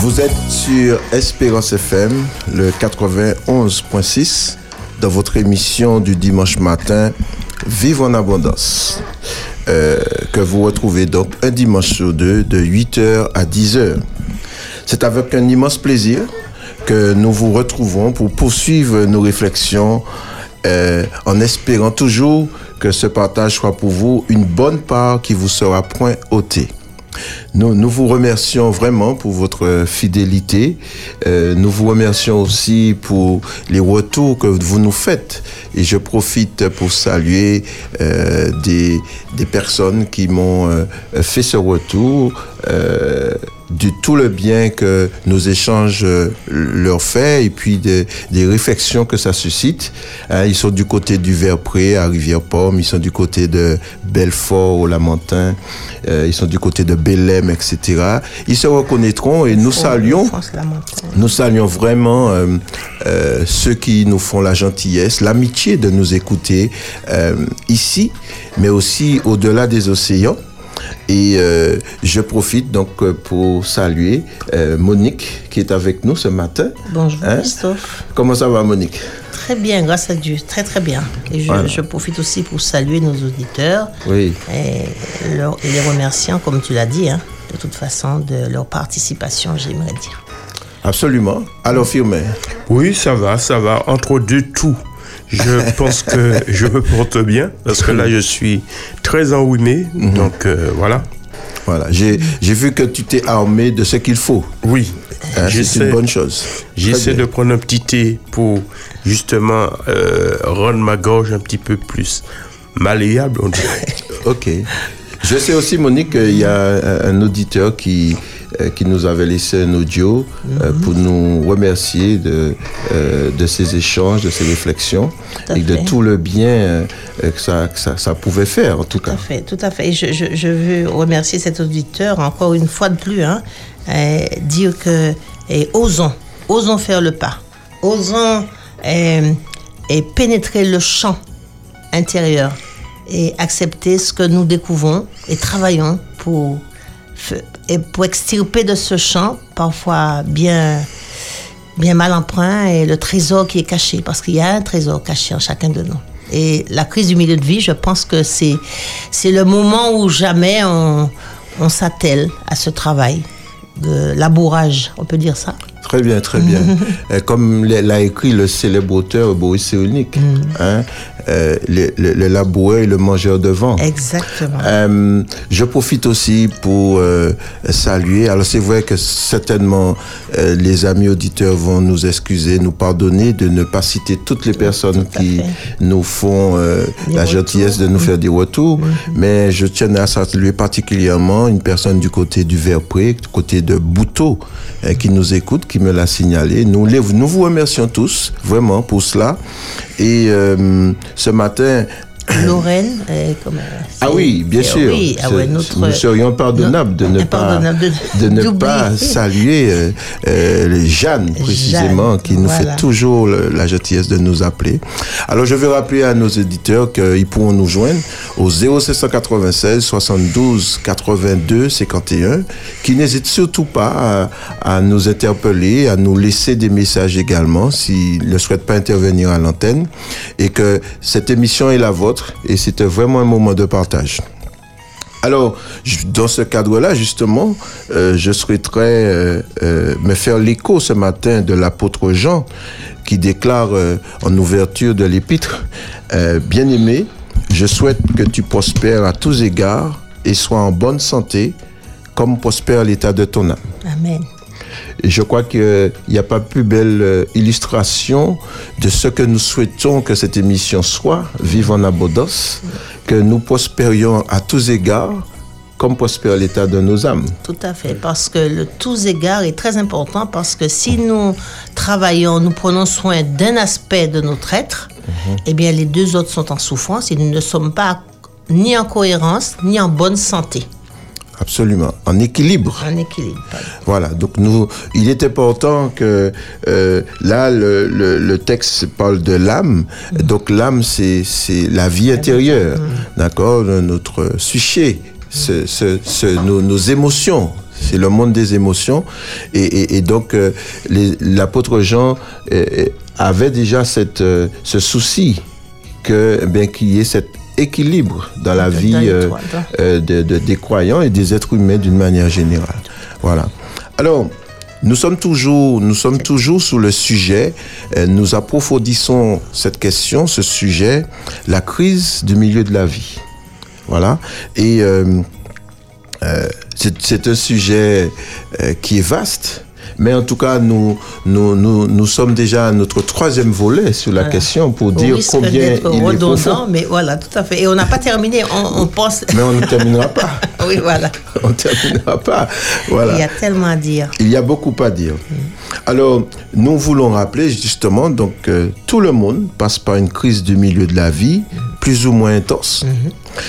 Vous êtes sur Espérance FM, le 91.6, dans votre émission du dimanche matin, Vive en abondance, euh, que vous retrouvez donc un dimanche sur deux, de 8h à 10h. C'est avec un immense plaisir que nous vous retrouvons pour poursuivre nos réflexions euh, en espérant toujours que ce partage soit pour vous une bonne part qui vous sera point ôtée. Nous, vous remercions vraiment pour votre fidélité. Euh, nous vous remercions aussi pour les retours que vous nous faites. Et je profite pour saluer euh, des, personnes qui m'ont euh, fait ce retour. Du tout le bien que nos échanges euh, leur fait et puis des, réflexions que ça suscite. Hein, ils sont du côté du Verpré à Rivière-Pomme, ils sont du côté de Belfort au Lamentin, euh, ils sont du côté de Bélem, etc. Ils se reconnaîtront et nous saluons, nous saluons vraiment euh, euh, ceux qui nous font la gentillesse, l'amitié de nous écouter ici, mais aussi au-delà des océans. Et euh, je profite donc euh, pour saluer euh, Monique qui est avec nous ce matin. Bonjour Hein? Christophe. Comment ça va Monique? Très bien, grâce à Dieu. Très très bien. Et je, Voilà. je profite aussi pour saluer nos auditeurs Oui. et, leur- et les remerciant, comme tu l'as dit, hein, de toute façon, de leur participation, j'aimerais dire. Absolument. Alors Firmin, Oui, ça va, ça va. Entre deux tout. Je pense que je me porte bien parce que là, je suis très enrhumé. Mhm. Donc, euh, voilà. voilà, j'ai vu que tu t'es armé de ce qu'il faut. Oui, Hein, c'est une bonne chose. j'essaie de prendre un petit thé pour justement euh, rendre ma gorge un petit peu plus malléable, on dirait. Ok. Je sais aussi, Monique, qu'il y a un auditeur qui, euh, qui nous avait laissé un audio euh, Mhm. pour nous remercier de, euh, de ces échanges, de ces réflexions Tout et de fait. tout le bien euh, que, ça, que ça, ça pouvait faire, en tout Tout cas. à fait, tout à fait. Et je, je- je veux remercier cet auditeur encore une fois de plus, hein, euh, dire que et osons, osons faire le pas, osons euh, et pénétrer le champ intérieur et accepter ce que nous découvrons et travaillons pour, et pour extirper de ce champ, parfois bien, bien mal emprunt, et le trésor qui est caché, parce qu'il y a un trésor caché en chacun de nous. Et la crise du milieu de vie, je pense que c'est, c'est le moment où jamais on, on s'attelle à ce travail de labourage, on peut dire ça. Très bien, très bien. Euh, Comme l'a l'a écrit le célèbre auteur Boris Cyrulnik, Mm. hein, euh, le, le, le laboureur et le mangeur de vent. Exactement. Euh, je profite aussi pour euh, saluer. Alors c'est vrai que certainement les amis auditeurs vont nous excuser, nous pardonner de ne pas citer toutes les personnes Tout qui fait. nous font la retours. gentillesse de nous faire des retours. Mais je tiens à saluer particulièrement une personne du côté du Verpré, du côté de Bouteau, qui nous écoute, qui me l'a signalé. Nous, les- nous vous remercions tous vraiment pour cela. Et ce matin, Lorraine, euh, comment- ah oui, bien sûr. Oui, ah ouais, notre, nous serions pardonnables de ne pas, de- ne pas saluer euh, euh, Jeanne, précisément, Jeanne, qui nous voilà. fait toujours le- la gentillesse de nous appeler. Alors, je vais rappeler à nos éditeurs qu'ils pourront nous joindre au 0796 72 82 51, qui n'hésitent surtout pas à, à nous interpeller, à nous laisser des messages également s'ils ne souhaitent pas intervenir à l'antenne, et que cette émission est la vôtre, et c'était vraiment un moment de partage. Alors, dans ce cadre-là, justement, euh, je souhaiterais euh, euh, me faire l'écho ce matin de l'apôtre Jean, qui déclare en ouverture de l'épître, Bien-aimé, je souhaite que tu prospères à tous égards et sois en bonne santé, comme prospère l'état de ton âme. Amen. Je crois qu'il n'y a pas plus belle euh, illustration de ce que nous souhaitons que cette émission soit, Vive en abondance, que nous prospérions à tous égards, comme prospère l'état de nos âmes. Tout à fait, parce que le tous égards est très important, parce que si nous travaillons, nous prenons soin d'un aspect de notre être, eh bien les deux autres sont en souffrance et nous ne sommes pas ni en cohérence, ni en bonne santé, Absolument, en équilibre. en équilibre. pardon. Voilà, donc nous, il est important que euh, là, le, le, le texte parle de l'âme. Donc l'âme, c'est la vie intérieure, d'accord, de notre sujet, ce, ce, ce- nos, nos émotions. C'est le monde des émotions. Et, et- et donc, euh, l'apôtre Jean euh, euh, avait déjà cette, euh, ce souci que, eh bien, qu'il y ait cet équilibre dans la vie euh, dans- euh, de- de- des croyants et des êtres humains d'une manière générale. Voilà. Alors, nous sommes toujours, nous sommes toujours sous le sujet. euh, nous approfondissons cette question, ce sujet, la crise du milieu de la vie. Voilà. Et euh, euh, c'est c'est un sujet euh, qui est vaste. Mais en tout cas, nous, nous, nous, nous sommes déjà à notre troisième volet sur la Voilà. question pour dire combien il est redondant, profond. mais voilà, tout à fait. Et on n'a pas terminé. On, on pense. Mais on ne terminera pas. oui, voilà. on ne terminera pas. Voilà. Il y a tellement à dire. Il y a beaucoup à dire. Alors, nous voulons rappeler justement donc que tout le monde passe par une crise du milieu de la vie, plus ou moins intense.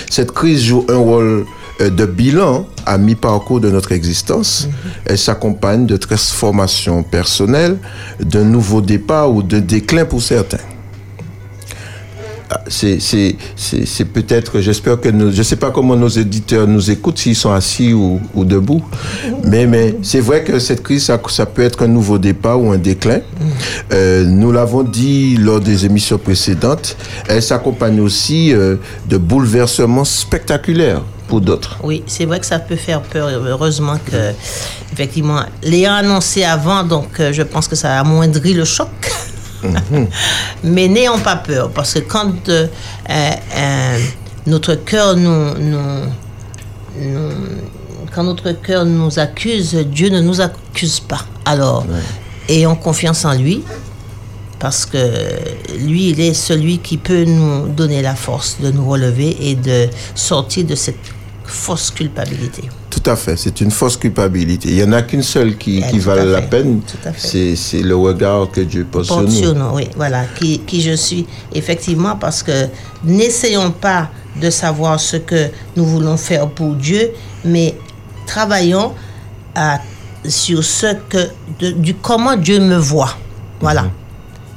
Cette crise joue un rôle euh, de bilan à mi-parcours de notre existence. Elle s'accompagne de transformations personnelles, d'un nouveau départ ou de déclin pour certains. Ah, c'est c'est- c'est- c'est peut-être, j'espère que nous, je ne sais pas comment nos éditeurs nous écoutent, s'ils sont assis ou, ou debout, mais, mais c'est vrai que cette crise, ça, ça peut être un nouveau départ ou un déclin. Euh, nous l'avons dit lors des émissions précédentes, elle s'accompagne aussi euh, de bouleversements spectaculaires pour d'autres. Oui, c'est vrai que ça peut faire peur. Heureusement que, effectivement, l'ayant annoncé avant, donc euh, je pense que ça a amoindri le choc. Mais n'ayons pas peur, parce que quand euh, euh, euh, notre cœur nous, nous, nous- quand notre cœur nous accuse, Dieu ne nous accuse pas. Alors, ayons confiance en lui, parce que lui, il est celui qui peut nous donner la force de nous relever et de sortir de cette fausse culpabilité. Tout à fait, c'est une fausse culpabilité. Il n'y en a qu'une seule qui, Eh, qui la peine, c'est le regard que Dieu pose sur nous. oui, voilà, qui, qui je suis, effectivement, parce que n'essayons pas de savoir ce que nous voulons faire pour Dieu, mais travaillons à- sur ce que, de- du comment Dieu me voit. Voilà. Mhm.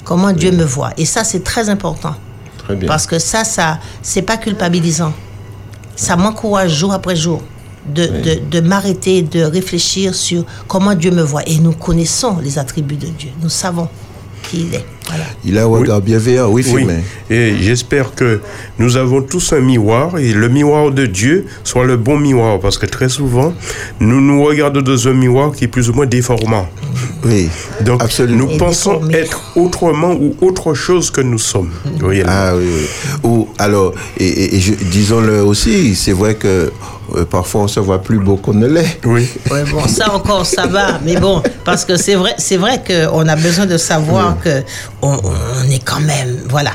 Comment Dieu me voit. Et ça, c'est très important. Très bien. Parce que ça, ça, c'est pas culpabilisant. Ça m'encourage jour après jour de, de, de m'arrêter, de réfléchir sur comment Dieu me voit. Et nous connaissons les attributs de Dieu. Nous savons qui il est. Voilà. Il a un regard bienveillant, oui, Oui, et j'espère que nous avons tous un miroir et le miroir de Dieu soit le bon miroir parce que très souvent, nous nous regardons dans un miroir qui est plus ou moins déformant. Oui, Donc, absolument. nous Et pensons déformé. être autrement ou autre chose que nous sommes. réellement. Ah oui, oui. Ou alors, et, et- et je- disons-le aussi, c'est vrai que euh, parfois on se voit plus beau qu'on ne l'est. Oui. Ouais, bon, ça encore, ça va. Mais bon, parce que c'est vrai, c'est vrai qu'on a besoin de savoir que on, on est quand même, voilà.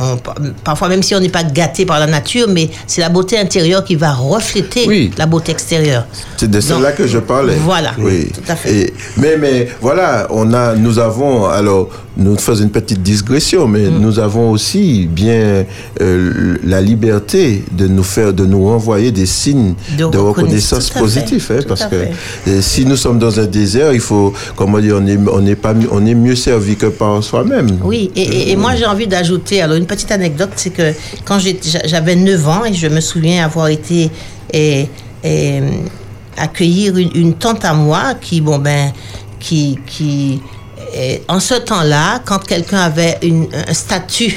On- parfois, même si on n'est pas gâté par la nature, mais c'est la beauté intérieure qui va refléter Oui. la beauté extérieure. C'est de cela que je parlais. Voilà, Oui. tout à fait. Et- mais, mais voilà, on a, nous avons, alors, nous faisons une petite digression, mais Mm. nous avons aussi bien euh, la liberté de nous faire, de nous renvoyer des signes De de, reconnaissance, fait, hein, parce que euh, si nous sommes dans un désert, il faut, comment dire, on est, on est pas, mieux- on est mieux servi que par soi-même. Oui, et, et- et moi j'ai envie d'ajouter, alors une petite anecdote, c'est que quand j'avais 9 ans et je me souviens avoir été et, et, accueillir une, une tante à moi qui, bon ben, qui, qui et en ce temps-là, quand quelqu'un avait une, un statut,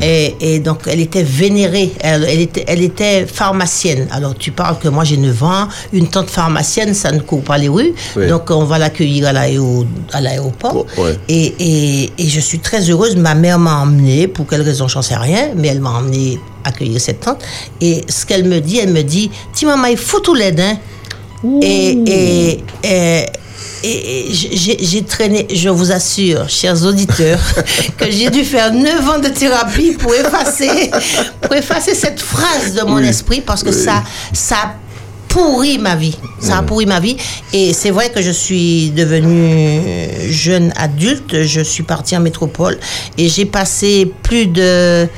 et, et donc elle était vénérée, elle, elle était, elle était pharmacienne. Alors tu parles que moi j'ai 9 ans, une tante pharmacienne, ça ne court pas les rues, Oui. donc on va l'accueillir à l'aéro- à l'aéroport. Et, et, et je suis très heureuse. Ma mère m'a emmenée, pour quelle raison, j'en sais rien, mais elle m'a emmenée accueillir cette tante. Et ce qu'elle me dit, elle me dit Ti maman, il faut tout l'aide, hein. Et, et, et, j'ai traîné, je vous assure, chers auditeurs, que j'ai dû faire 9 ans de thérapie pour effacer, pour effacer cette phrase de mon Oui. esprit parce que Oui. ça, ça a pourri ma vie. Ça a pourri ma vie. Et c'est vrai que je suis devenue jeune adulte. Je suis partie en métropole et j'ai passé plus de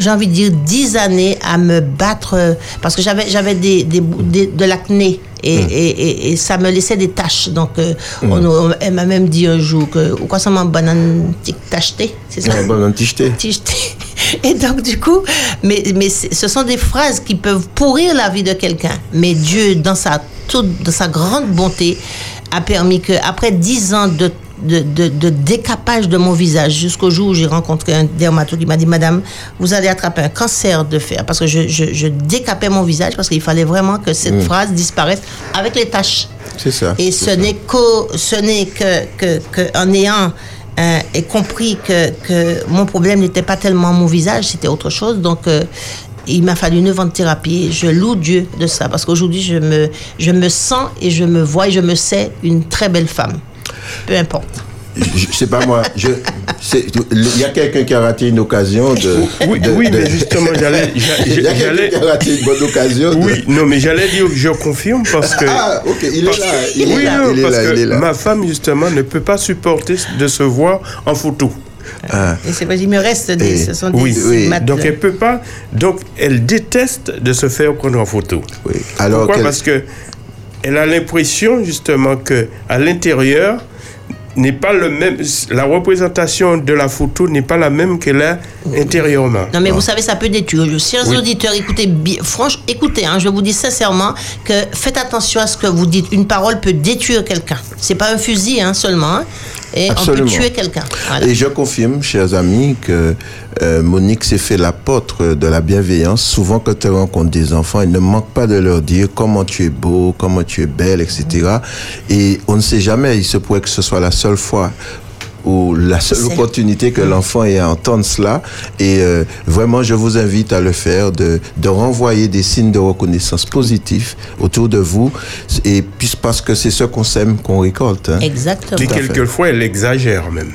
j'ai envie de dire 10 années à me battre parce que j'avais j'avais des, des, des- de l'acné et, et, et, et ça me laissait des taches donc euh, on- on- elle m'a même dit un jour que ou quoi ça m'a banane tacheté c'est ça jeté. Ticheté. Et donc, du coup, mais, mais ce sont des phrases qui peuvent pourrir la vie de quelqu'un. Mais Dieu, dans sa toute de sa grande bonté, a permis que, après dix ans de de, de, de, décapage de mon visage jusqu'au jour où j'ai rencontré un dermatologue qui m'a dit Madame, vous allez attraper un cancer de fer parce que je, je, je décapais mon visage parce qu'il fallait vraiment que cette phrase disparaisse avec les taches. C'est ça. Et ce n'est que, ce n'est que, que, que en ayant euh, et compris que, que mon problème n'était pas tellement mon visage, c'était autre chose. Donc, euh, il m'a fallu 9 ans de thérapie. Je loue Dieu de ça parce qu'aujourd'hui, je me, je me sens et je me vois et je me sais une très belle femme. Peu importe. Je, sais pas moi. Je, il y a quelqu'un qui a raté une occasion de. Oui, de- oui de- mais justement, j'allais. j'a- Il y a quelqu'un qui a raté une bonne occasion. de- Oui, non, mais j'allais dire que je confirme parce que. Ah, ok, il est là. Il est oui, là, non, il est parce là, que il est là. ma femme, justement, ne peut pas supporter de se voir en photo. Ah, Et c'est vrai, il me reste des, Et- ce sont des Oui, stigmates. Donc, elle peut pas. Donc, elle déteste de se faire prendre en photo. oui. Alors Pourquoi? Parce que elle a l'impression justement que à l'intérieur n'est pas le même. La représentation de la photo n'est pas la même qu'elle a intérieurement. Non, mais vous savez, ça peut détruire. Chers Oui. auditeurs, écoutez, bi- franchement, écoutez, hein, je vous dis sincèrement que faites attention à ce que vous dites. Une parole peut détruire quelqu'un. C'est pas un fusil hein, seulement. hein. Et Absolument. on peut tuer quelqu'un. Voilà. Et je confirme, chers amis, que euh, Monique s'est fait l'apôtre de la bienveillance. Souvent, quand elle rencontre des enfants, elle ne manque pas de leur dire comment tu es beau, comment tu es belle, etc. Et on ne sait jamais, il se pourrait que ce soit la seule fois ou la seule opportunité que l'enfant ait à entendre cela. Et euh, vraiment, je vous invite à le faire, de, de renvoyer des signes de reconnaissance positifs autour de vous. Et puis, parce que c'est ce qu'on sème qu'on récolte. hein. Exactement. Et quelquefois, elle exagère même.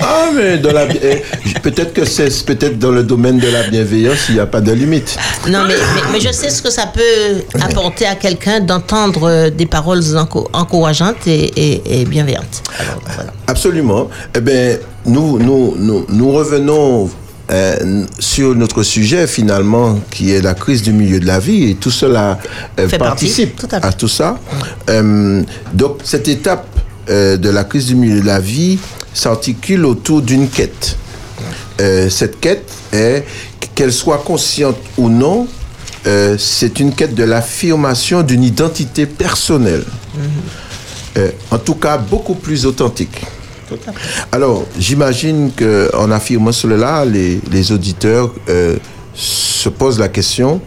Ah, mais dans la, eh, peut-être que c'est peut-être dans le domaine de la bienveillance, il n'y a pas de limite. Non, mais, mais, mais je sais ce que ça peut apporter à quelqu'un d'entendre euh, des paroles enco- encourageantes et, et- et bienveillantes. Alors, voilà. Absolument. Eh bien, nous, nous, nous, nous revenons euh, sur notre sujet finalement, qui est la crise du milieu de la vie, et tout cela euh, partie, participe tout à fait. à tout ça. Euh, donc, cette étape euh, de la crise du milieu de la vie s'articule autour d'une quête. Euh, cette quête est, qu'elle soit consciente ou non, euh, c'est une quête de l'affirmation d'une identité personnelle. En tout cas, beaucoup plus authentique. Alors, j'imagine qu'en affirmant cela, les, auditeurs se posent la question,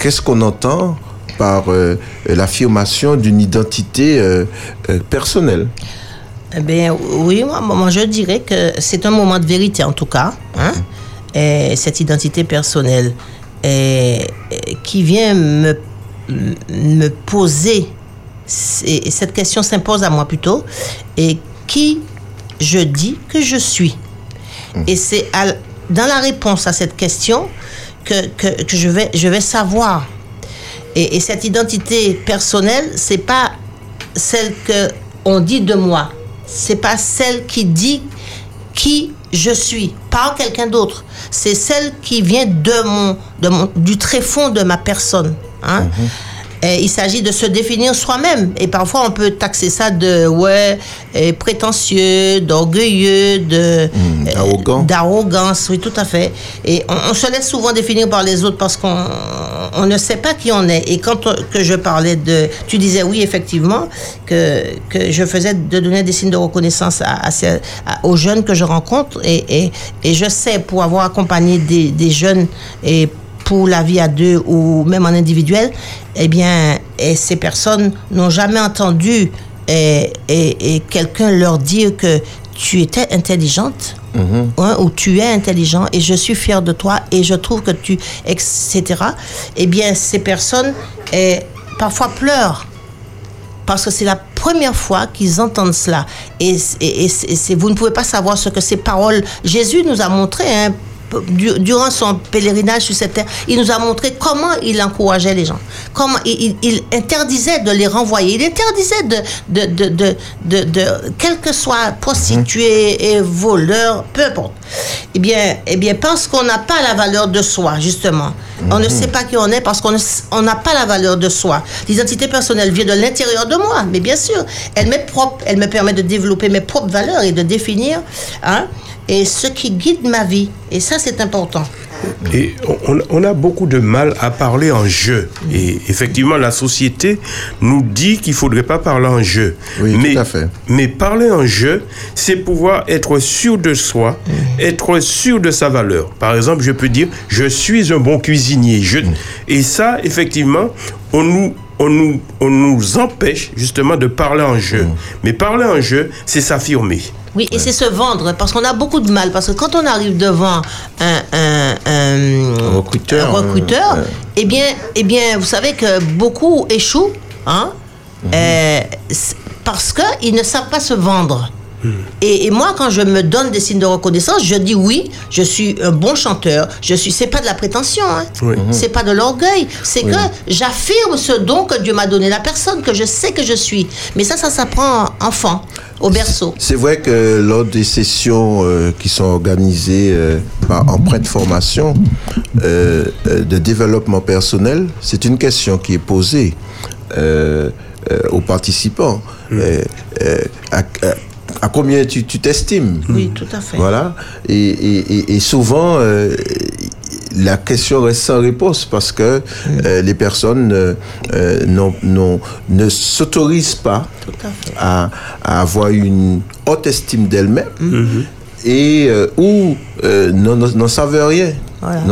qu'est-ce qu'on entend par euh, l'affirmation d'une identité euh, euh, personnelle Eh bien, oui, moi, moi, je dirais que c'est un moment de vérité, en tout cas. Hein? Et cette identité personnelle et, et qui vient me, me poser, cette question s'impose à moi plutôt, et qui je dis que je suis. Et c'est dans la réponse à cette question que, que, que je, vais, je vais savoir. Et, et cette identité personnelle, c'est pas celle que on dit de moi. C'est pas celle qui dit qui je suis, par quelqu'un d'autre. C'est celle qui vient de mon, de mon, du tréfonds de ma personne. Hein? Et il s'agit de se définir soi-même. Et parfois, on peut taxer ça de ouais, eh, prétentieux, d'orgueilleux, de euh, arrogant. d'arrogance, oui, tout à fait. Et on, on se laisse souvent définir par les autres parce qu'on on ne sait pas qui on est. Et quand on- que je parlais de, tu disais oui, effectivement, que, que je faisais de donner des signes de reconnaissance à, à ces- à- aux jeunes que je rencontre. Et, et, et je sais, pour avoir accompagné des, des jeunes et pour la vie à deux ou même en individuel, eh bien, et ces personnes n'ont jamais entendu et, et, et quelqu'un leur dire que tu étais intelligente hein, ou tu es intelligent et je suis fier de toi et je trouve que tu, etc. Eh bien, ces personnes eh, parfois pleurent parce que c'est la première fois qu'ils entendent cela. Et, et- vous ne pouvez pas savoir ce que ces paroles. Jésus nous a montré, hein, du- durant son pèlerinage sur cette terre, il nous a montré comment il encourageait les gens, comment il, il- il interdisait de les renvoyer, il interdisait de, de, de, de, de, quel que soit prostituée et voleur, peu importe. Eh bien, eh bien parce qu'on n'a pas la valeur de soi, justement. On ne sait pas qui on est parce qu'on on n'a pas la valeur de soi. L'identité personnelle vient de l'intérieur de moi, mais bien sûr, elle m'est propre, elle me permet de développer mes propres valeurs et de définir hein, et ce qui guide ma vie. Et ça, c'est important. Et on, on a beaucoup de mal à parler en jeu. Et effectivement, la société nous dit qu'il faudrait pas parler en jeu. Oui, mais, tout à fait. mais parler en jeu, c'est pouvoir être sûr de soi, être sûr de sa valeur. Par exemple, je peux dire, je suis un bon cuisinier. Je... Et ça, effectivement, on nous, on, nous, on nous empêche justement de parler en jeu. Mais parler en jeu, c'est s'affirmer. Oui, et c'est se vendre, parce qu'on a beaucoup de mal. Parce que quand on arrive devant un, un, un- recruteur, un recruteur, euh, eh, bien, eh bien, vous savez que beaucoup échouent, hein, euh, c'est parce qu'ils ne savent pas se vendre. Et, et moi, quand je me donne des signes de reconnaissance, je dis oui, je suis un bon chanteur. Je suis. C'est pas de la prétention, hein. Oui. c'est pas de l'orgueil. C'est que j'affirme ce don que Dieu m'a donné, la personne que je sais que je suis. Mais ça, ça s'apprend enfant, au berceau. C'est vrai que lors des sessions euh, qui sont organisées euh, par, de formation euh, euh, de développement personnel, c'est une question qui est posée aux participants. À, à- à combien tu tu t'estimes Oui, tout à fait. Voilà. Et, et, et- et souvent, euh, la question reste sans réponse parce que euh, les personnes euh, ne s'autorisent pas à fait. à, à avoir une haute estime d'elles-mêmes Mm-hmm. et euh, ou n'en savent rien. Voilà.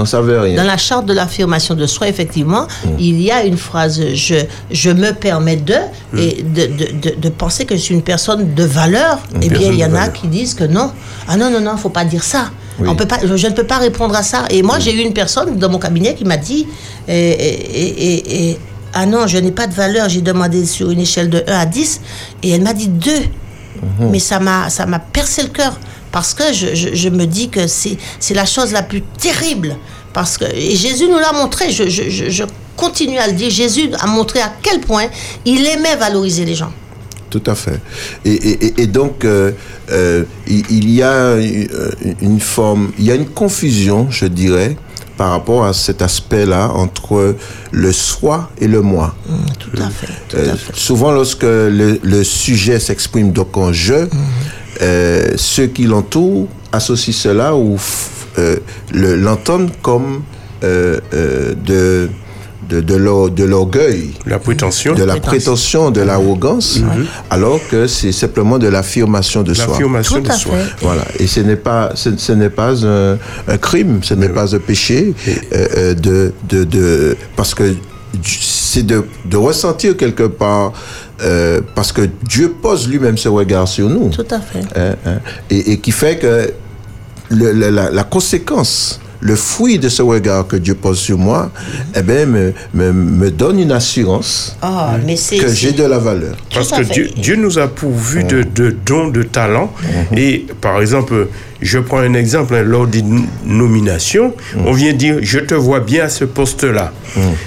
Rien. Dans la charte de l'affirmation de soi, effectivement, Mm. il y a une phrase je, je me permets de, Mm. et de, de, de, de penser que je suis une personne de valeur. Eh bien, il y en a qui disent que non. Ah non, non, non, faut pas dire ça. Oui. On peut pas, je ne peux pas répondre à ça. Et moi, j'ai eu une personne dans mon cabinet qui m'a dit Ah non, je n'ai pas de valeur. J'ai demandé sur une échelle de 1 à 10 et elle m'a dit 2. Mhm. Mais ça m'a, ça m'a percé le cœur parce que je, je- je me dis que c'est, la chose la plus terrible. Parce que, et Jésus nous l'a montré, je, continue à le dire, Jésus a montré à quel point il aimait valoriser les gens. Tout à fait. Et, et- et- et donc, euh, euh, il, y a euh, une forme, il y a une confusion, je dirais, par rapport à cet aspect-là entre le soi et le moi. Tout à fait, tout à fait. souvent, lorsque le, le sujet s'exprime donc en je, euh, ceux qui l'entourent associent cela ou euh, le- l'entendent comme euh, euh, de, de, de l'or- de l'orgueil La prétention. de la Prétention. de l'arrogance, alors que c'est simplement de l'affirmation de soi. L'affirmation Tout de à soi. fait. Voilà. Et ce n'est pas, ce, ce n'est pas un, un crime, ce n'est pas un péché euh, euh, de, de, de, parce que c'est de, de ressentir quelque part, euh, parce que Dieu pose lui-même ce regard sur nous. Tout à fait. Hein, hein. et, et qui fait que le- le- la, la conséquence, le fruit de ce regard que Dieu pose sur moi, eh ben, me, me, me donne une assurance Ah, mais que j'ai de la valeur. Parce que. Dieu, Dieu nous a pourvu de, de dons, de talents. Et par exemple, je prends un exemple, hein, lors d'une nomination, on vient dire, je te vois bien à ce poste-là.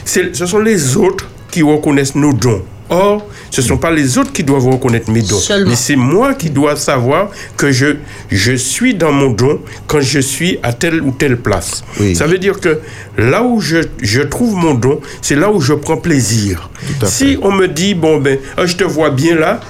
C'est- Ce sont les autres qui reconnaissent nos dons. Or, ce ne sont pas les autres qui doivent reconnaître mes dons. Seulement. Mais c'est moi qui dois savoir que je, je suis dans mon don quand je suis à telle ou telle place. Oui. Ça veut dire que là où je, je trouve mon don, c'est là où je prends plaisir. Si on me dit, bon, ben, ah, je te vois bien là,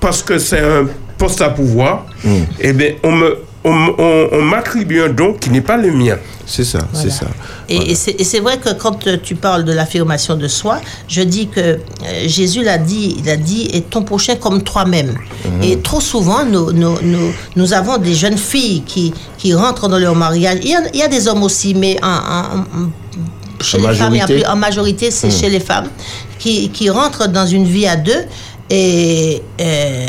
parce que c'est un poste à pouvoir, Mm. eh bien, on me. On, m- on- on m'attribue un don qui n'est pas le mien. C'est ça, c'est ça. Et, et c'est et c'est vrai que quand euh, tu parles de l'affirmation de soi, je dis que euh, Jésus l'a dit, il a dit, et ton prochain comme toi-même. Mhm. Et trop souvent, nous, nous, nous, nous avons des jeunes filles qui, qui rentrent dans leur mariage. Il y a, il y a des hommes aussi, mais en, en- en- chez En les femmes, majorité. plus- en majorité, c'est Mhm. chez les femmes qui, qui rentrent dans une vie à deux et, euh,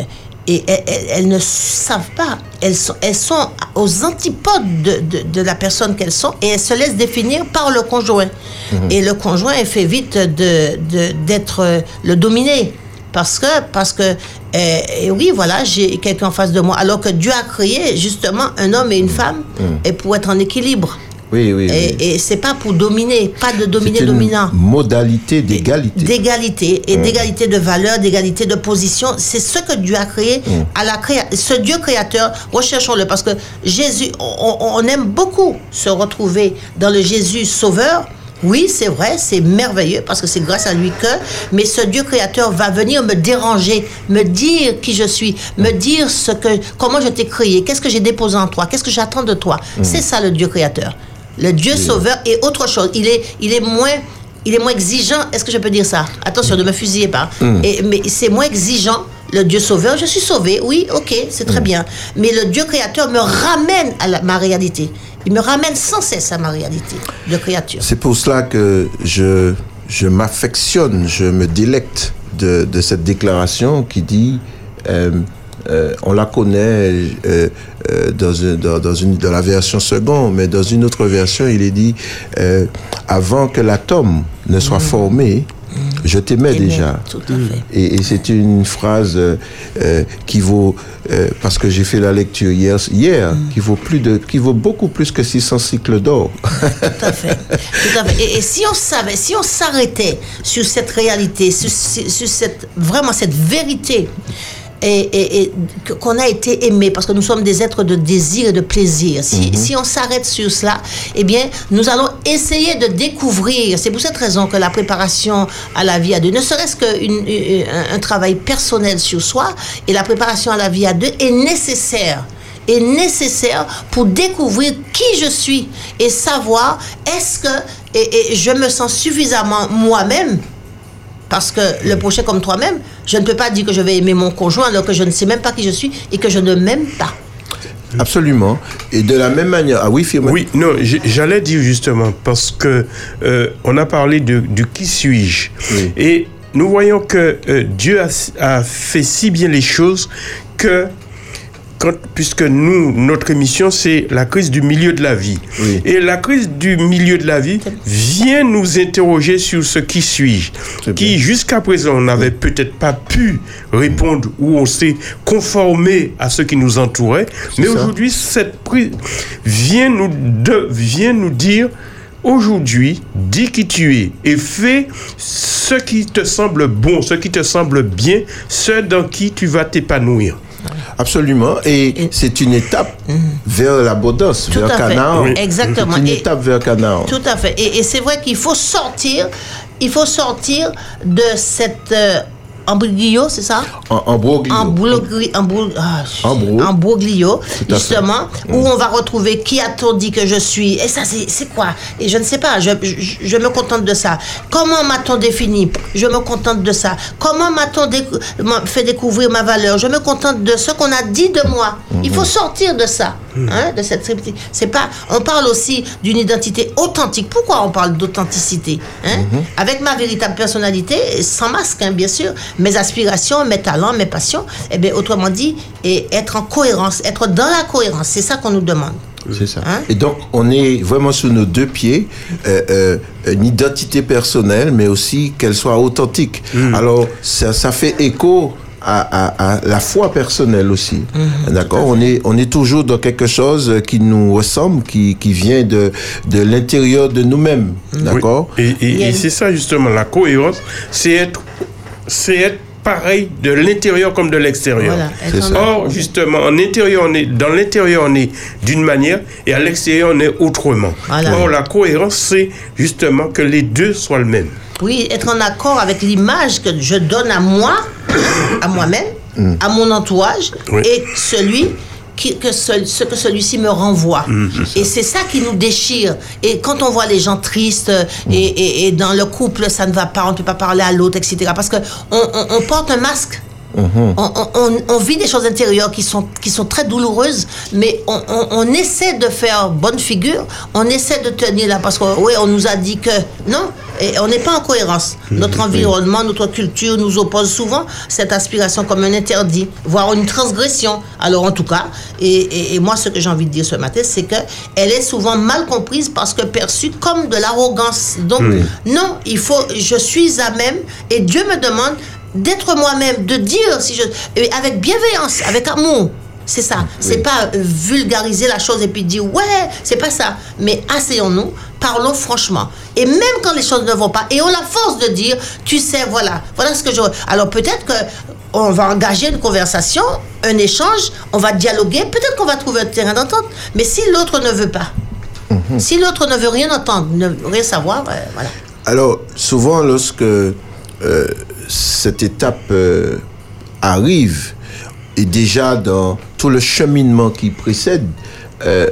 et elles, ne savent pas. Elles sont, elles sont aux antipodes de, de- de la personne qu'elles sont et elles se laissent définir par le conjoint. Et le conjoint fait vite de- d'être euh, le dominé. Parce que, parce que euh, et oui, voilà, j'ai quelqu'un en face de moi. Alors que Dieu a créé justement un homme et une femme et pour être en équilibre. Oui, oui. oui. Et, et c'est pas pour dominer, pas de dominer une dominant modalité d'égalité. d'égalité et d'égalité de valeur, d'égalité de position. C'est ce que Dieu a créé à la créa Ce Dieu créateur, recherchons-le parce que Jésus, on, on aime beaucoup se retrouver dans le Jésus sauveur. Oui, c'est vrai, c'est merveilleux parce que c'est grâce à lui que, mais ce Dieu créateur va venir me déranger, me dire qui je suis, me dire ce que, comment je t'ai créé, qu'est-ce que j'ai déposé en toi, qu'est-ce que j'attends de toi. C'est ça le Dieu créateur. Le Dieu sauveur est autre chose. Il est, il est moins il est moins exigeant. Est-ce que je peux dire ça? Attention, ne me fusillez pas. Et, mais c'est moins exigeant. Le Dieu sauveur, je suis sauvé, oui, ok, c'est très bien. Mais le Dieu créateur me ramène à la- ma réalité. Il me ramène sans cesse à ma réalité de créature. C'est pour cela que je, je m'affectionne, je me délecte de, de cette déclaration qui dit, euh, euh, on la connaît euh, euh, dans, une, dans, dans une, dans la version seconde, mais dans une autre version, il est dit, avant que l'atome ne soit formé, je t'aimais déjà. Tout à fait. Et, et c'est une phrase euh, qui vaut, euh, parce que j'ai fait la lecture hier, hier Mm. qui vaut plus de, qui vaut beaucoup plus que 600 cycles d'or. Tout à fait. Tout à fait. Et, et si on savait, si on s'arrêtait sur cette réalité, sur, sur- sur cette, vraiment cette vérité, et, et- et que- qu'on a été aimé, parce que nous sommes des êtres de désir et de plaisir. Si, si on s'arrête sur cela, eh bien, nous allons essayer de découvrir. C'est pour cette raison que la préparation à la vie à deux, ne serait-ce qu'un un travail personnel sur soi, et la préparation à la vie à deux est nécessaire est nécessaire pour découvrir qui je suis et savoir est-ce que et, et je me sens suffisamment moi-même parce que le prochain comme toi-même, je ne peux pas dire que je vais aimer mon conjoint alors que je ne sais même pas qui je suis et que je ne m'aime pas. Absolument. Et de la même manière, ah oui, Firmin Oui, non, j'allais dire justement, parce que euh, on a parlé de, du qui suis-je. Oui. Et nous voyons que euh, Dieu a, a fait si bien les choses que, quand, puisque nous, notre émission, c'est la crise du milieu de la vie. Oui. Et la crise du milieu de la vie vient nous interroger sur ce qui suis-je, C'est qui jusqu'à présent on n'avait peut-être pas pu répondre ou on s'est conformé à ce qui nous entourait. Mais aujourd'hui, cette prise vient nous, de, vient nous dire aujourd'hui, dis qui tu es et fais ce qui te semble bon, ce qui te semble bien, ce dans qui tu vas t'épanouir. Absolument. Et c'est une étape vers l'abondance, vers. Canaan. Oui. Exactement. C'est une Et- étape vers Canaan. Tout à fait. Et, et c'est vrai qu'il faut sortir, il faut sortir de cette euh, embrouillio, c'est ça? En, en broglio. Embroglio, embro- ah, justement, où on va retrouver qui a-t-on dit que je suis. Et ça, c'est quoi? Et je ne sais pas, je, je, je me contente de ça. Comment m'a-t-on défini? Je me contente de ça. Comment m'a-t-on fait découvrir ma valeur? Je me contente de ce qu'on a dit de moi. Il faut sortir de ça, hein, de cette. C'est pas. On parle aussi d'une identité authentique. Pourquoi on parle d'authenticité hein? Avec ma véritable personnalité, sans masque, hein, bien sûr, mes aspirations, mes talents, mes passions. Eh bien, autrement dit, et être en cohérence, être dans la cohérence. C'est ça qu'on nous demande. C'est ça. Hein? Et donc, on est vraiment sur nos deux pieds, euh, euh, une identité personnelle, mais aussi qu'elle soit authentique. Alors, ça, ça fait écho à, à- à la foi personnelle aussi. D'accord? on est, on est toujours dans quelque chose qui nous ressemble, qui, qui vient de, de l'intérieur de nous-mêmes. D'accord? Oui. Et, et- c'est ça justement, la cohérence, c'est être, c'est être pareil de l'intérieur comme de l'extérieur. Voilà. Or, justement, en intérieur, on est, dans l'intérieur, on est d'une manière et à l'extérieur, on est autrement. Voilà. Or, la cohérence, c'est justement que les deux soient le même. Oui, être en accord avec l'image que je donne à moi, à moi-même, à mon entourage, Oui. et celui qui, que ce, ce que celui-ci me renvoie. et c'est ça qui nous déchire. Et quand on voit les gens tristes et, et- et dans le couple, ça ne va pas, on ne peut pas parler à l'autre, etc. Parce qu'on on, on porte un masque. On, on- on- on vit des choses intérieures qui sont, qui sont très douloureuses, mais on, essaie de faire bonne figure, on essaie de tenir là, parce que oui, on nous a dit que non, et on n'est pas en cohérence. Notre environnement, notre culture nous oppose souvent cette aspiration comme un interdit, voire une transgression. Alors en tout cas, et, et- et moi ce que j'ai envie de dire ce matin, c'est que elle est souvent mal comprise parce que perçue comme de l'arrogance. Donc non, il faut, je suis à même, et Dieu me demande d'être moi-même, de dire si je avec bienveillance, avec amour. C'est ça. C'est pas euh, vulgariser la chose et puis dire ouais, c'est pas ça. Mais asseyons-nous, parlons franchement. Et même quand les choses ne vont pas, et on la force de dire, tu sais, voilà, voilà ce que je. Alors peut-être que on va engager une conversation, un échange, on va dialoguer, peut-être qu'on va trouver un terrain d'entente. Mais si l'autre ne veut pas, si l'autre ne veut rien entendre, ne rien savoir, euh, voilà. Alors, souvent, lorsque euh, cette étape euh, arrive, et déjà dans tout le cheminement qui précède, euh,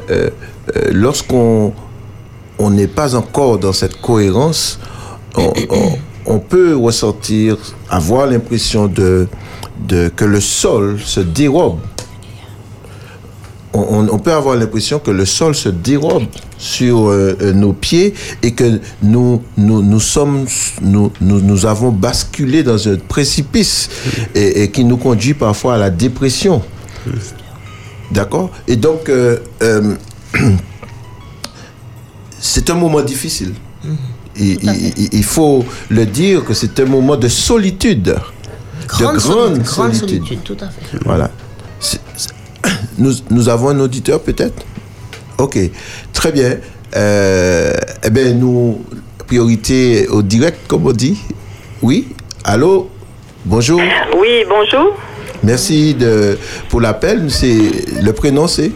lorsqu'on on n'est pas encore dans cette cohérence, on, peut ressentir, avoir l'impression que le sol se dérobe. On, peut avoir l'impression que le sol se dérobe sur euh, euh, nos pieds et que nous, nous, nous sommes, nous, nous, nous avons basculé dans un précipice et, et qui nous conduit parfois à la dépression. D'accord? Et donc, euh, euh, c'est un moment difficile. Il, il- faut le dire que c'est un moment de solitude. Grande, de solitude, grande grande solitude. solitude, tout à fait. Voilà. Nous, nous avons un auditeur peut-être? Ok, très bien. Euh, eh bien, nous, priorité au direct, comme on dit. Oui? Allô? Bonjour. Oui, bonjour. Merci de, pour l'appel. C'est, le prénom, c'est?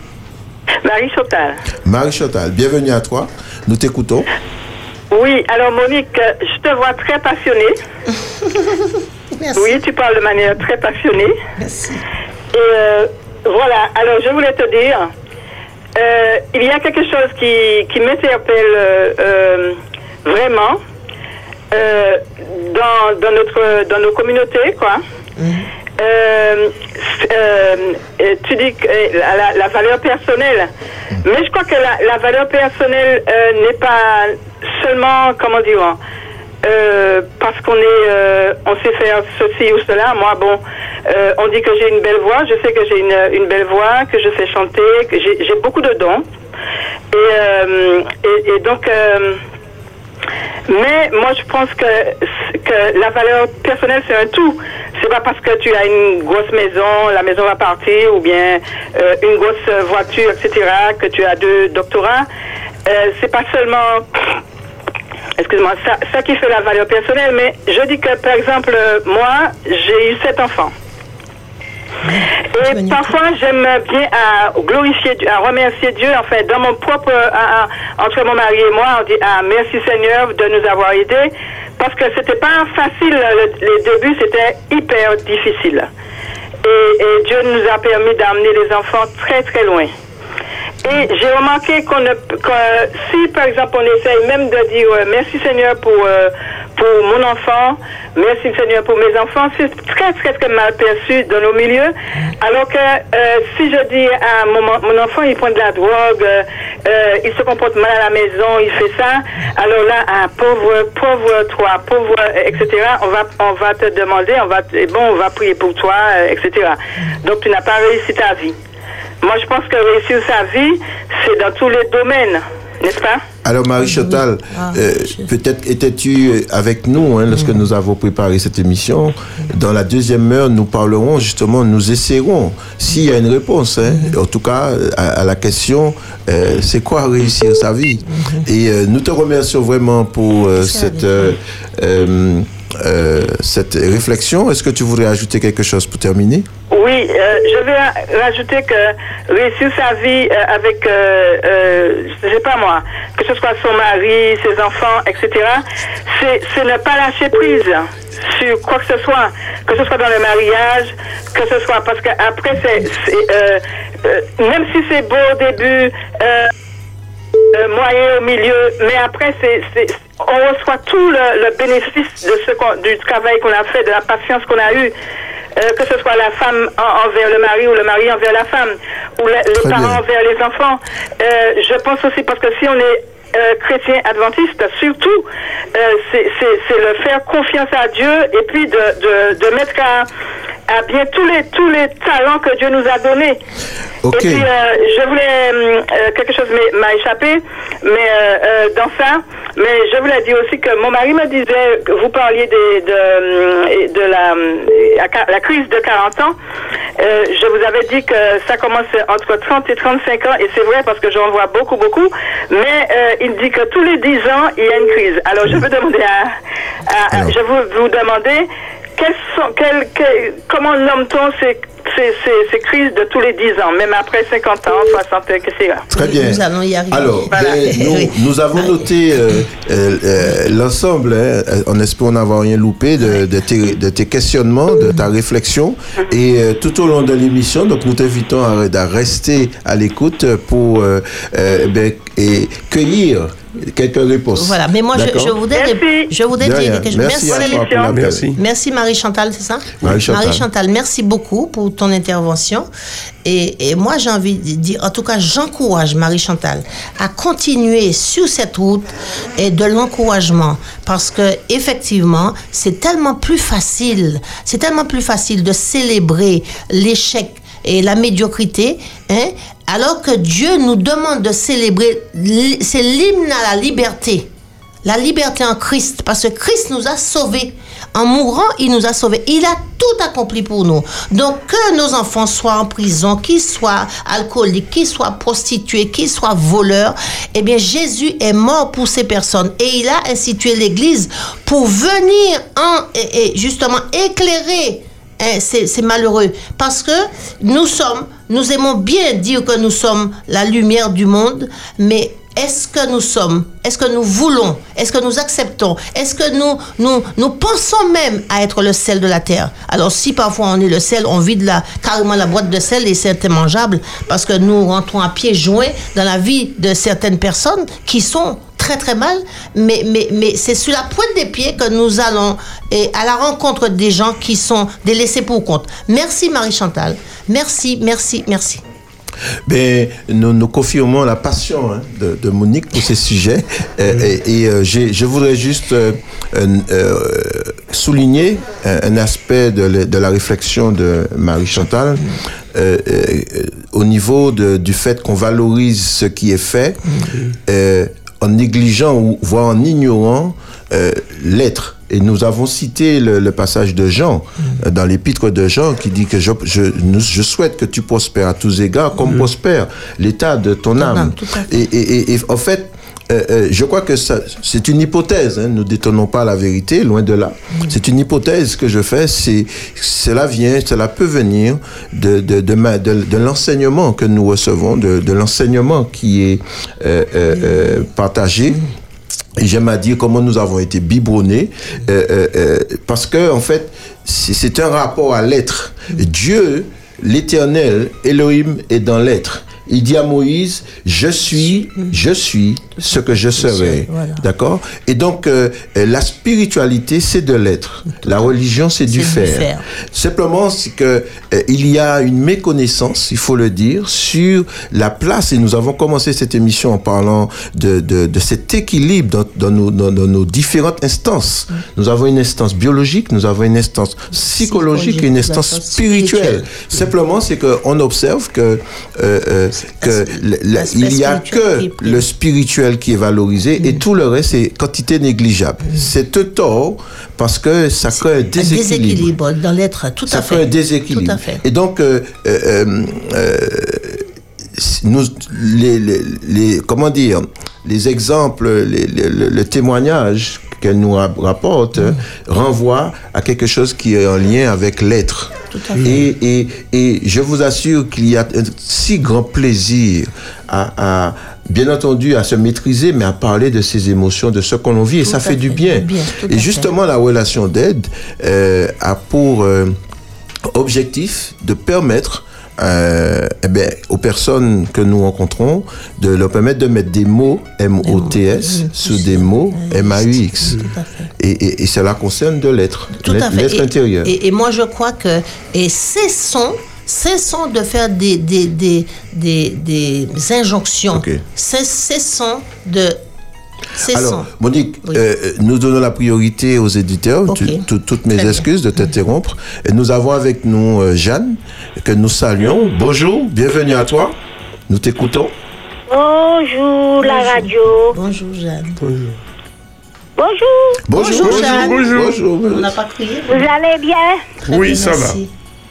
Marie Chotal. Marie Chantal. Bienvenue à toi. Nous t'écoutons. Oui, alors Monique, euh, je te vois très passionnée. Merci. Oui, tu parles de manière très passionnée. Merci. Et euh, voilà, alors je voulais te dire, euh, il y a quelque chose qui, qui m'interpelle euh, euh, vraiment dans, dans, notre, dans nos communautés, quoi. Euh, tu dis que la, la- valeur personnelle, mais je crois que la, la valeur personnelle n'est pas seulement, comment dire, euh, parce qu'on est, euh, on sait faire ceci ou cela. Moi, bon, euh, on dit que j'ai une belle voix. Je sais que j'ai une, belle voix, que je sais chanter, que j'ai beaucoup de dons. Et, donc, mais moi, je pense que, que la valeur personnelle, c'est un tout. C'est pas parce que tu as une grosse maison, la maison va partir, ou bien une grosse voiture, etc., que tu as deux doctorats. C'est pas seulement excuse-moi, ça, ça qui fait la valeur personnelle, mais je dis que, par exemple, euh, moi, j'ai eu sept enfants. Et parfois, j'aime bien à glorifier, Dieu, à remercier Dieu. En fait, dans mon propre, à- à- entre mon mari et moi, on dit ah merci Seigneur de nous avoir aidés, parce que c'était pas facile. le- les débuts, c'était hyper difficile. Et, et Dieu nous a permis d'amener les enfants très très loin. Et j'ai remarqué qu'on que si par exemple on essaye même de dire euh, merci Seigneur pour euh, pour mon enfant, merci Seigneur pour mes enfants, c'est très très très mal perçu dans nos milieux. Alors que euh, si je dis à mon, mon enfant il prend de la drogue, euh, euh, il se comporte mal à la maison, il fait ça, alors là ah, pauvre pauvre toi, pauvre euh, etc. On va on va te demander, on va bon on va prier pour toi, etc. Donc tu n'as pas réussi ta vie. Moi, je pense que réussir sa vie, c'est dans tous les domaines, n'est-ce pas? Alors, Marie Chantal, Ah, euh, peut-être étais-tu avec nous hein, lorsque nous avons préparé cette émission. Dans la deuxième heure, nous parlerons justement, nous essaierons s'il y a une réponse. hein, en tout cas, à, à la question, euh, c'est quoi réussir sa vie? Et euh, nous te remercions vraiment pour euh, cette, euh, cette réflexion. Est-ce que tu voudrais ajouter quelque chose pour terminer? Oui, euh, je vais ra- rajouter que réussir sa vie euh, avec, je sais pas moi, que ce soit son mari, ses enfants, etc., c'est ne pas lâcher prise sur quoi que ce soit, que ce soit dans le mariage, que ce soit parce qu'après, c'est, même si c'est beau au début, euh, moyen au milieu, mais après, c'est, c'est- on reçoit tout le, le bénéfice de ce qu'on- du travail qu'on a fait, de la patience qu'on a eue. Euh, que ce soit la femme en- envers le mari ou le mari envers la femme, ou le- les parents bien. envers les enfants. Euh, je pense aussi parce que si on est euh, chrétien adventiste, surtout, euh, c'est le faire confiance à Dieu et puis de, de, de mettre à, à bien tous les, tous les talents que Dieu nous a donnés. Et puis, euh, je voulais euh, quelque chose m'a échappé, mais dans ça, mais je voulais dire aussi que mon mari me disait que vous parliez des- de, de la, la, crise de 40 ans. Je vous avais dit que ça commence entre 30 et 35 ans, et c'est vrai parce que j'en vois beaucoup, beaucoup. Mais il dit que tous les 10 ans, il y a une crise. Alors, je veux demander à, Alors. je veux vous demander quels sont, quels- comment nomme-t-on ces, ces, ces, ces crises de tous les 10 ans, même après 50 ans, 60 ans, que c'est là. Très bien. Nous allons y arriver. Alors, Voilà. ben, nous, nous avons noté euh, euh, euh, l'ensemble, hein, en espérant n'avoir rien loupé, de, de tes, de tes questionnements, de ta réflexion. Et euh, tout au long de l'émission, donc nous t'invitons à, à rester à l'écoute pour euh, euh, ben, et cueillir quelques réponses. Voilà, mais moi, je, voudrais, Merci. je voudrais De dire rien. quelque chose. Merci, à Merci. toi pour l'appel. Merci. Merci Marie-Chantal, c'est ça Marie-Chantal. Marie-Chantal, merci beaucoup pour ton intervention. Et, et moi, j'ai envie de dire, en tout cas, j'encourage Marie-Chantal à continuer sur cette route et de l'encouragement. Parce que, effectivement, c'est tellement plus facile, c'est tellement plus facile de célébrer l'échec et la médiocrité, hein, alors que Dieu nous demande de célébrer, c'est l'hymne à la liberté. La liberté en Christ, parce que Christ nous a sauvés. En mourant, il nous a sauvés. Il a tout accompli pour nous. Donc, que nos enfants soient en prison, qu'ils soient alcooliques, qu'ils soient prostitués, qu'ils soient voleurs, eh bien, Jésus est mort pour ces personnes. Et il a institué l'Église pour venir en, et, justement éclairer c'est c'est malheureux. Parce que nous sommes, nous aimons bien dire que nous sommes la lumière du monde, mais est-ce que nous sommes, est-ce que nous voulons, est-ce que nous acceptons, est-ce que nous, nous, nous pensons même à être le sel de la terre? Alors si parfois on est le sel, on vide la, carrément la boîte de sel et c'est immangeable parce que nous rentrons à pieds joints dans la vie de certaines personnes qui sont très très mal, mais, mais, mais c'est sur la pointe des pieds que nous allons et à la rencontre des gens qui sont des laissés pour compte. Merci Marie-Chantal. Merci, merci, merci. Ben, nous, nous confirmons la passion hein, de, de Monique pour ces sujets. Euh, et et, euh, je voudrais juste euh, souligner un, un aspect de, la- de la réflexion de Marie-Chantal euh, euh, euh, au niveau de- du fait qu'on valorise ce qui est fait euh, en négligeant ou voire en ignorant euh, l'être. Et nous avons cité le, le passage de Jean, euh, dans l'épître de Jean, qui dit que je, je, souhaite que tu prospères à tous égards, comme prospère l'état de ton âme. Et, et, et, et en fait, euh, euh, je crois que c'est une hypothèse. Hein, nous détenons pas la vérité, loin de là. C'est une hypothèse que je fais. C'est cela vient, cela peut venir de de de, ma- de, de l'enseignement que nous recevons, de, l'enseignement qui est euh, partagé. Et j'aime à dire comment nous avons été biberonnés, parce que en fait, c'est un rapport à l'être. Dieu, l'Éternel, Elohim est dans l'être. Il dit à Moïse, je suis, je suis ce que je serai. voilà. D'accord? Et donc, euh, la spiritualité, c'est de l'être. La religion, c'est du, du faire. faire. Simplement, c'est que euh, il y a une méconnaissance, il faut le dire, sur la place, et nous avons commencé cette émission en parlant de, de, de cet équilibre dans, dans, nos, dans, dans nos différentes instances. Nous avons une instance biologique, nous avons une instance psychologique et une Psychologique, instance une instance spirituelle. spirituelle. Simplement, c'est qu'on observe que, euh, euh, que la- il y a est que le spirituel qui est valorisé et tout le reste, c'est quantité négligeable. C'est un tort parce que ça crée un Un déséquilibre. dans l'être, tout Ça à fait fait. un déséquilibre. Tout à fait. Et donc, euh, euh, euh, nous, les, les, les- comment dire, les exemples, les, les- le, le témoignage qu'elle nous ra- rapporte Mm. euh, renvoie à quelque chose qui est en lien avec l'être. Et, et, et je vous assure qu'il y a un si grand plaisir à, à, bien entendu, à se maîtriser, mais à parler de ses émotions, de ce qu'on vit, et ça fait du bien. et fait. justement, la relation d'aide euh, a pour euh, objectif de permettre euh, eh ben, aux personnes que nous rencontrons de leur permettre de mettre des mots M-O-T-S sur des mots M-A-U-X. Et, et, et cela concerne de l'être, l'être intérieur. Et, et moi, je crois que et cessons, cessons de faire des, des, des, des, des injonctions. Cessons de. Alors, Monique, Oui. euh, nous donnons la priorité aux éditeurs. Ok. Tu- tu- toutes mes Très bien. excuses de t'interrompre. Et nous avons avec nous euh, Jeanne, que nous saluons. Bonjour, bienvenue à toi. Nous t'écoutons. Bonjour la radio. Bonjour, Jeanne. Bonjour. Bonjour, Jeanne. bonjour. Bonjour. On n'a pas crié Vous allez bien? Très Oui, bien, ça va. merci.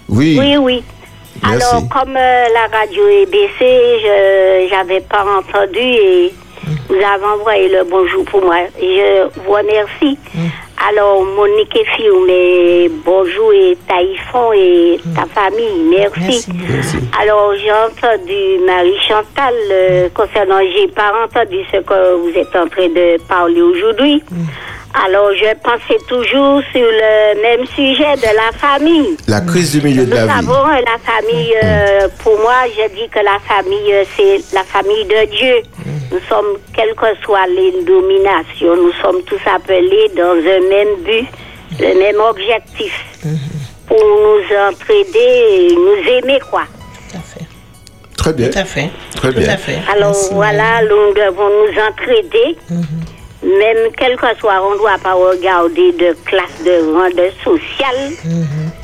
Oui, Oui, oui. Merci. Alors, comme euh, la radio est baissée, je n'avais pas entendu et vous avez envoyé le bonjour pour moi. Je vous remercie. Alors, Monique et Fiume, bonjour et Taïfon et ta famille, merci. Merci. Alors, j'ai entendu Marie-Chantal euh, concernant, j'ai pas entendu ce que vous êtes en train de parler aujourd'hui. Alors, je pensais toujours sur le même sujet de la famille. La crise du milieu de Nous la vie. savons, euh, la famille, euh, pour moi, je dis que la famille, euh, c'est la famille de Dieu. Nous sommes, quelles que soient les dominations, nous sommes tous appelés dans un même but, le même objectif, pour nous entraider et nous aimer, quoi. Tout à fait. Très bien. Tout à fait. Très Tout bien. à fait. Alors Merci, voilà, nous devons nous entraider. Même quel que soit, on ne doit pas regarder de classe, de rang, de social.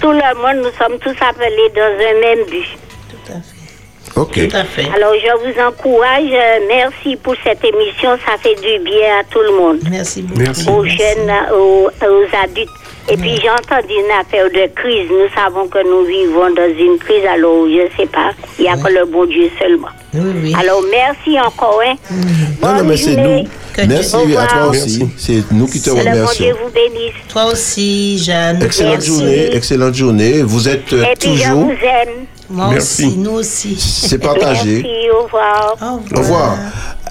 Tout le monde, nous sommes tous appelés dans un même but. Tout à fait. Ok. Tout à fait. Alors je vous encourage, euh, merci pour cette émission, ça fait du bien à tout le monde, Merci beaucoup. Merci. aux jeunes, aux, aux adultes. Et puis j'ai entendu une affaire de crise. Nous savons que nous vivons dans une crise, alors je ne sais pas, il n'y a que le bon Dieu seulement. Oui, oui. Alors merci encore. Hein. Non, non, mais c'est nous. Merci à toi aussi. C'est nous qui te Que le bon remercions. Dieu vous bénisse. Toi aussi, Jeanne. Excellente Merci. journée, excellente journée. Vous êtes euh, Et puis je toujours. vous aime. Moi Merci. aussi, nous aussi. C'est partagé. Merci, au revoir. Au revoir. Au revoir.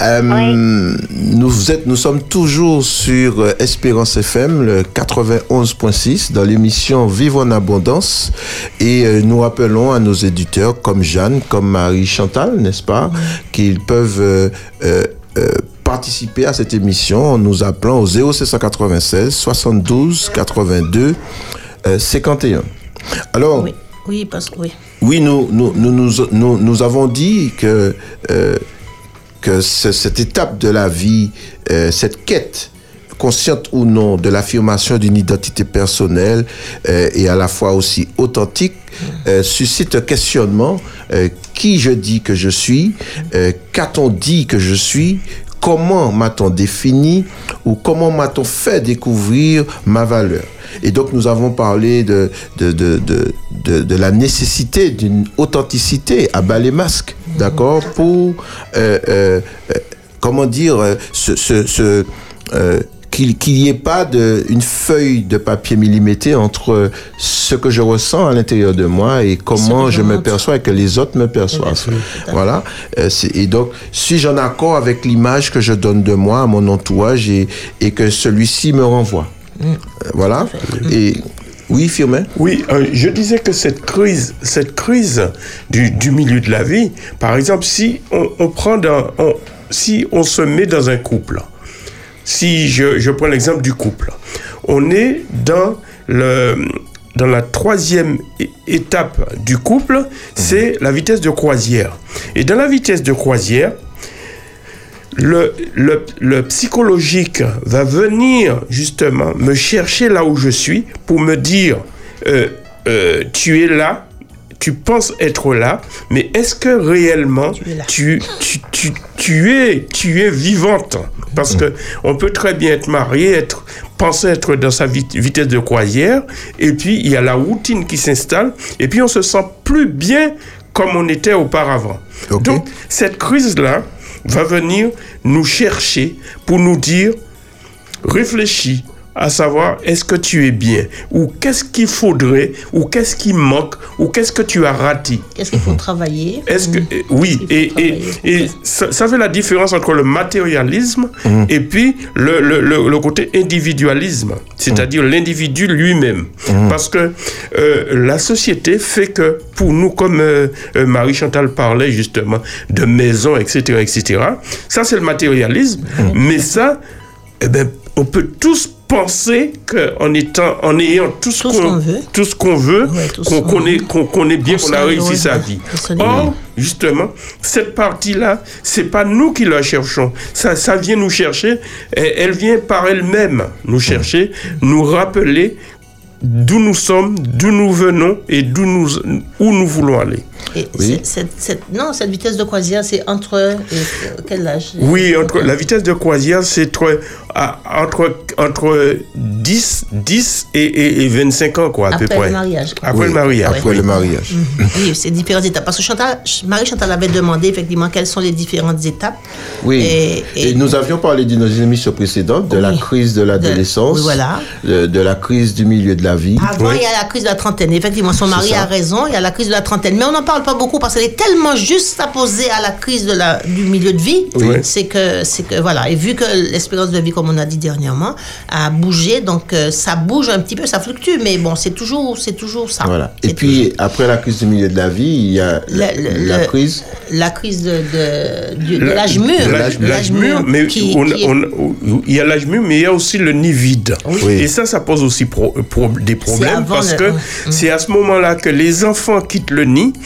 Euh, nous, êtes, nous sommes toujours sur euh, Espérance FM, le 91.6, dans l'émission Vivre en abondance. Et euh, nous rappelons à nos éditeurs, comme Jeanne, comme Marie Chantal, n'est-ce pas, qu'ils peuvent euh, euh, euh, participer à cette émission en nous appelant au 0796 72 82 euh, 51. Alors, Oui, oui, parce que oui. Oui, nous, nous, nous, nous, avons dit que, euh, que ce- cette étape de la vie, euh, cette quête, consciente ou non, de l'affirmation d'une identité personnelle euh, et à la fois aussi authentique, suscite un questionnement. qui je dis que je suis Qu'a-t-on dit que je suis Comment m'a-t-on défini ou comment m'a-t-on fait découvrir ma valeur? Et donc nous avons parlé de, de, de, de, de, la nécessité d'une authenticité à bas les masques, d'accord Pour, euh, euh, euh, comment dire, ce, ce, ce, euh, qu'il n'y ait pas de, une feuille de papier millimétré entre ce que je ressens à l'intérieur de moi et comment je me perçois et que les autres me perçoivent. Voilà. Et donc, suis-je en accord avec l'image que je donne de moi à mon entourage et, et que celui-ci me renvoie Voilà. Et oui, Firmin Oui, euh, je disais que cette crise, cette crise du, du milieu de la vie, par exemple, si on, on prend dans, on- si on se met dans un couple, si je, je prends l'exemple du couple, on est dans le dans la troisième étape du couple, c'est la vitesse de croisière. Et dans la vitesse de croisière, le, le, le psychologique va venir justement me chercher là où je suis pour me dire euh, euh, tu es là, tu penses être là, mais est-ce que réellement Tu tu, tu, tu, tu es, tu es vivante? Parce que on peut très bien être marié, être, penser être dans sa vit- vitesse de croisière, et puis il y a la routine qui s'installe, et puis on se sent plus bien comme on était auparavant. Donc, cette crise-là va venir nous chercher pour nous dire, réfléchis à savoir est-ce que tu es bien? Ou qu'est-ce qu'il faudrait? Ou qu'est-ce qui manque? Ou qu'est-ce que tu as raté? Qu'est-ce qu'il faut travailler? Est-ce que euh, oui et, et, travailler? et ça, ça fait la différence entre le matérialisme et puis le, le, le, le côté individualisme, c'est-à-dire l'individu lui-même. Parce que euh, la société fait que pour nous, comme euh, euh, Marie Chantal parlait justement de maison, etc., etc. Ça c'est le matérialisme, mais ça, eh ben, on peut tous penser qu'en étant, en ayant tout ce qu'on veut. tout ce qu'on veut, Ouais, qu'on est bien, Qu'on a réussi sa vie. Or, justement, cette partie-là, c'est pas nous qui la cherchons. Ça, ça vient nous chercher. et Elle vient par elle-même nous chercher, nous rappeler d'où nous sommes, d'où nous venons et d'où nous, où nous voulons aller. Et Oui. c'est- cette- cette- non, cette vitesse de croisière, c'est entre euh, quel âge? Oui, entre, la vitesse de croisière, c'est entre, entre, entre 10, 10 et, et, et 25 ans, quoi, à Après peu près. le mariage. Après Oui, le mariage. Après oui. le mariage. Oui, c'est différentes étapes. Parce que Chantal, Marie Chantal avait demandé effectivement quelles sont les différentes étapes. Oui. Et, Et, et- nous avions parlé dans nos émissions précédentes de la crise de l'adolescence, oui, voilà. de, de la crise du milieu de la vie. Avant, Oui. il y a la crise de la trentaine. Effectivement, son mari ça. a raison, il y a la crise de la trentaine. Mais on n'en parle pas beaucoup parce qu'elle est tellement juste apposée à la crise de la, du milieu de vie. Oui. C'est que, c'est que, voilà. Et vu que l'espérance de vie, comme on a dit dernièrement, a bougé, donc euh, ça bouge un petit peu, ça fluctue. Mais bon, c'est toujours, c'est toujours ça. Voilà. Et puis, après la crise du milieu de la vie, il y a la, Le- le- la le- crise. la crise de, de, l'âge mûr. L'âge mûr, mais qui- on- qui est- on- il y a l'âge mûr, mais il y a aussi le nid vide. Oui. Et ça, ça pose aussi pro- pro- des problèmes parce le- que Mm. c'est à ce moment-là que les enfants quittent le nid.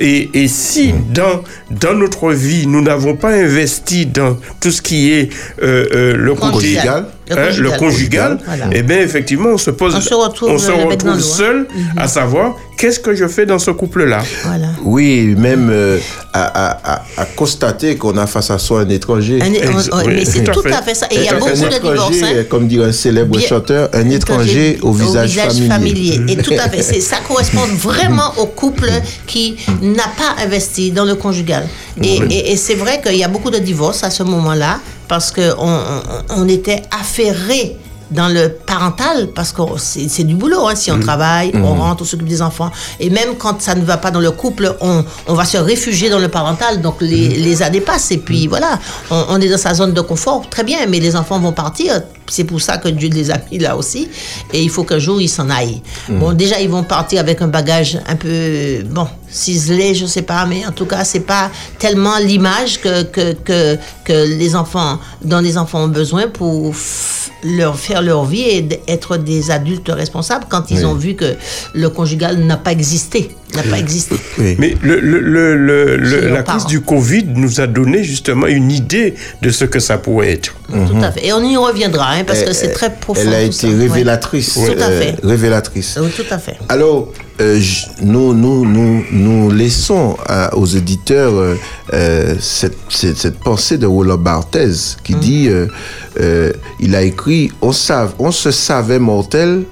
Et, et si dans, dans notre vie, nous n'avons pas investi dans tout ce qui est euh, euh, le côté Conjugal. Le hein, le conjugal. conjugal, Voilà. eh bien effectivement, on se pose, On se retrouve on se bec retrouve seul à savoir qu'est-ce que je fais dans ce couple-là. Voilà. Oui, même euh, à, à- à- à constater qu'on a face à soi un étranger. Un- on- oui, mais c'est tout à tout fait. à fait ça. Et il y a beaucoup de divorces. hein. comme dirait un célèbre Bien- chanteur, un étranger au visage, familier. Et tout à fait. Ça correspond vraiment au couple qui n'a pas investi dans le conjugal. Et, et- et c'est vrai qu'il y a beaucoup de divorces à ce moment-là parce qu'on on, on était affairés dans le parental parce que c'est du boulot. hein. Si on travaille, on rentre, on s'occupe des enfants. Et même quand ça ne va pas dans le couple, on, on va se réfugier dans le parental. Donc les, les années passent et puis voilà, on, on est dans sa zone de confort. Très bien, mais les enfants vont partir. C'est pour ça que Dieu les a mis là aussi. Et il faut qu'un jour ils s'en aillent. Bon, déjà ils vont partir avec un bagage un peu bon ciselé, je sais pas, mais en tout cas c'est pas tellement l'image que, que que que les enfants dont les enfants ont besoin pour leur faire leur vie et d'être des adultes responsables quand ils Oui. ont vu que le conjugal n'a pas existé, n'a pas existé. Oui. Mais le, le- le- la crise parents. du Covid nous a donné justement une idée de ce que ça pourrait être. Tout à fait. Et on y reviendra hein, parce que c'est très profond. Elle a été ça. Ouais. révélatrice. Tout à euh, fait. révélatrice. Oui, tout à fait. Alors, euh, nous, nous, nous, nous laissons à- aux éditeurs euh, euh, cette, cette, cette pensée de Roland Barthez qui dit, euh, euh, il a écrit, on, sav- on se savait mortel,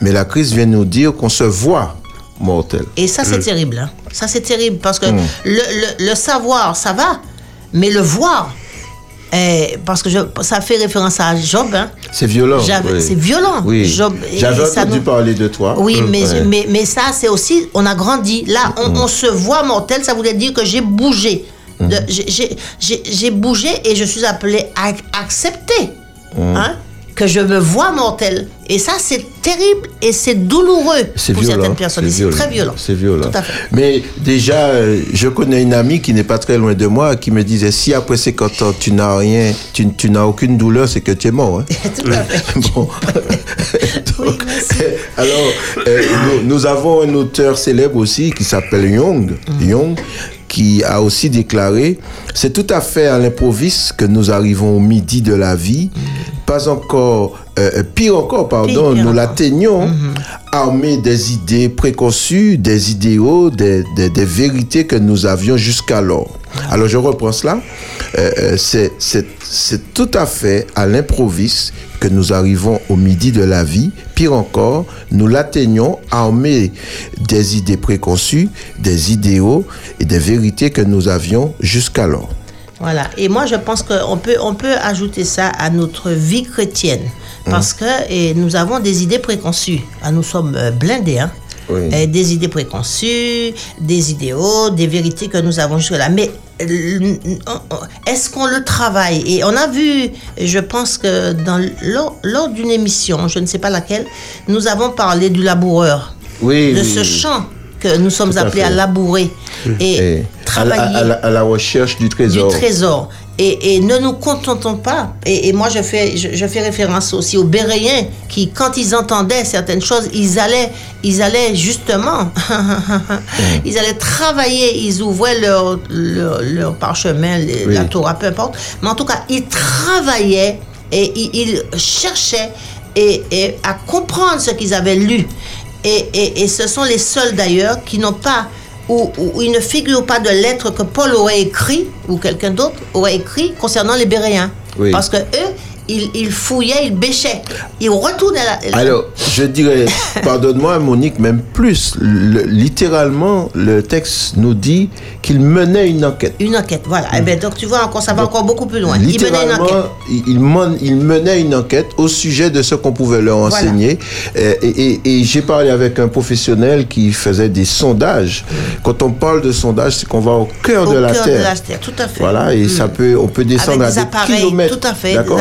mais la crise vient nous dire qu'on se voit mortel. Et ça, Mm. c'est terrible. hein. Ça, c'est terrible parce que le, le- le savoir, ça va, mais le voir, eh, parce que je- ça fait référence à Job. hein. C'est violent. Oui. c'est violent. Oui. Job- et J'avais entendu nous- parler de toi. Oui, mais, Ouais. mais, mais ça, c'est aussi, on a grandi. Là, on, on se voit mortel, ça voulait dire que j'ai bougé. De- j'ai- bougé et je suis appelé à accepter hein, que je me vois mortel. Et ça, c'est terrible et c'est douloureux pour violent. certaines personnes. C'est très violent. C'est violent. Tout à fait. Mais déjà, euh, je connais une amie qui n'est pas très loin de moi qui me disait si après 50 ans tu n'as rien, tu, tu n'as aucune douleur, c'est que tu es mort. hein. Tout à fait. bon. Donc, alors, euh, nous, nous avons un auteur célèbre aussi qui s'appelle Young. Mm. Young qui a aussi déclaré c'est tout à fait à l'improviste que nous arrivons au midi de la vie pas encore euh, pire encore pardon Pire, nous l'atteignons. Armés des idées préconçues des idéaux des, des- des vérités que nous avions jusqu'alors. Alors je reprends cela. Euh, euh, c'est c'est- c'est tout à fait à l'improviste que nous arrivons au midi de la vie. Pire encore, nous l'atteignons armés des idées préconçues, des idéaux et des vérités que nous avions jusqu'alors. Voilà. Et moi, je pense qu'on peut, on peut ajouter ça à notre vie chrétienne. Parce que et nous avons des idées préconçues. Ah, nous sommes euh, blindés, hein. Oui. Des idées préconçues, des idéaux, des vérités que nous avons jusque-là. Mais euh, est-ce qu'on le travaille? Et on a vu, je pense que dans, lors, lors d'une émission, je ne sais pas laquelle, nous avons parlé du laboureur, Oui, de oui, ce champ que nous sommes à appelés à labourer et, Et à, la, travailler à la- à la recherche du du trésor. trésor. Et, et ne nous contentons pas. Et, et moi, je fais, je, je fais référence aussi aux Béréens qui, quand ils entendaient certaines choses, ils allaient, ils allaient justement, ils allaient travailler, ils ouvraient leur, leur, leur parchemin, les- Oui. la Torah, peu importe. Mais en tout cas, ils travaillaient et ils, ils cherchaient et, et à comprendre ce qu'ils avaient lu. Et, et, et ce sont les seuls d'ailleurs qui n'ont pas où, où il ne figure pas de lettres que Paul aurait écrit, ou quelqu'un d'autre aurait écrit concernant les Béréens. Oui. Parce que eux, fouillaient, ils bêchaient. Ils retournaient à la... Alors, je dirais, pardonne-moi Monique, même plus, le- littéralement, le texte nous dit qu'il menait une enquête. Une enquête, voilà. Eh ben, donc tu vois, encore, ça va encore beaucoup plus loin. Ils menaient une Littéralement, enquête. il, il men- il menait une enquête au sujet de ce qu'on pouvait leur enseigner. Euh, Et, et- et j'ai parlé avec un professionnel qui faisait des sondages. Quand on parle de sondage, c'est qu'on va au cœur, Au de, la cœur terre. de la terre, tout à fait. Voilà, et Mm. ça peut, on peut descendre Avec des à des kilomètres. tout à fait, D'accord?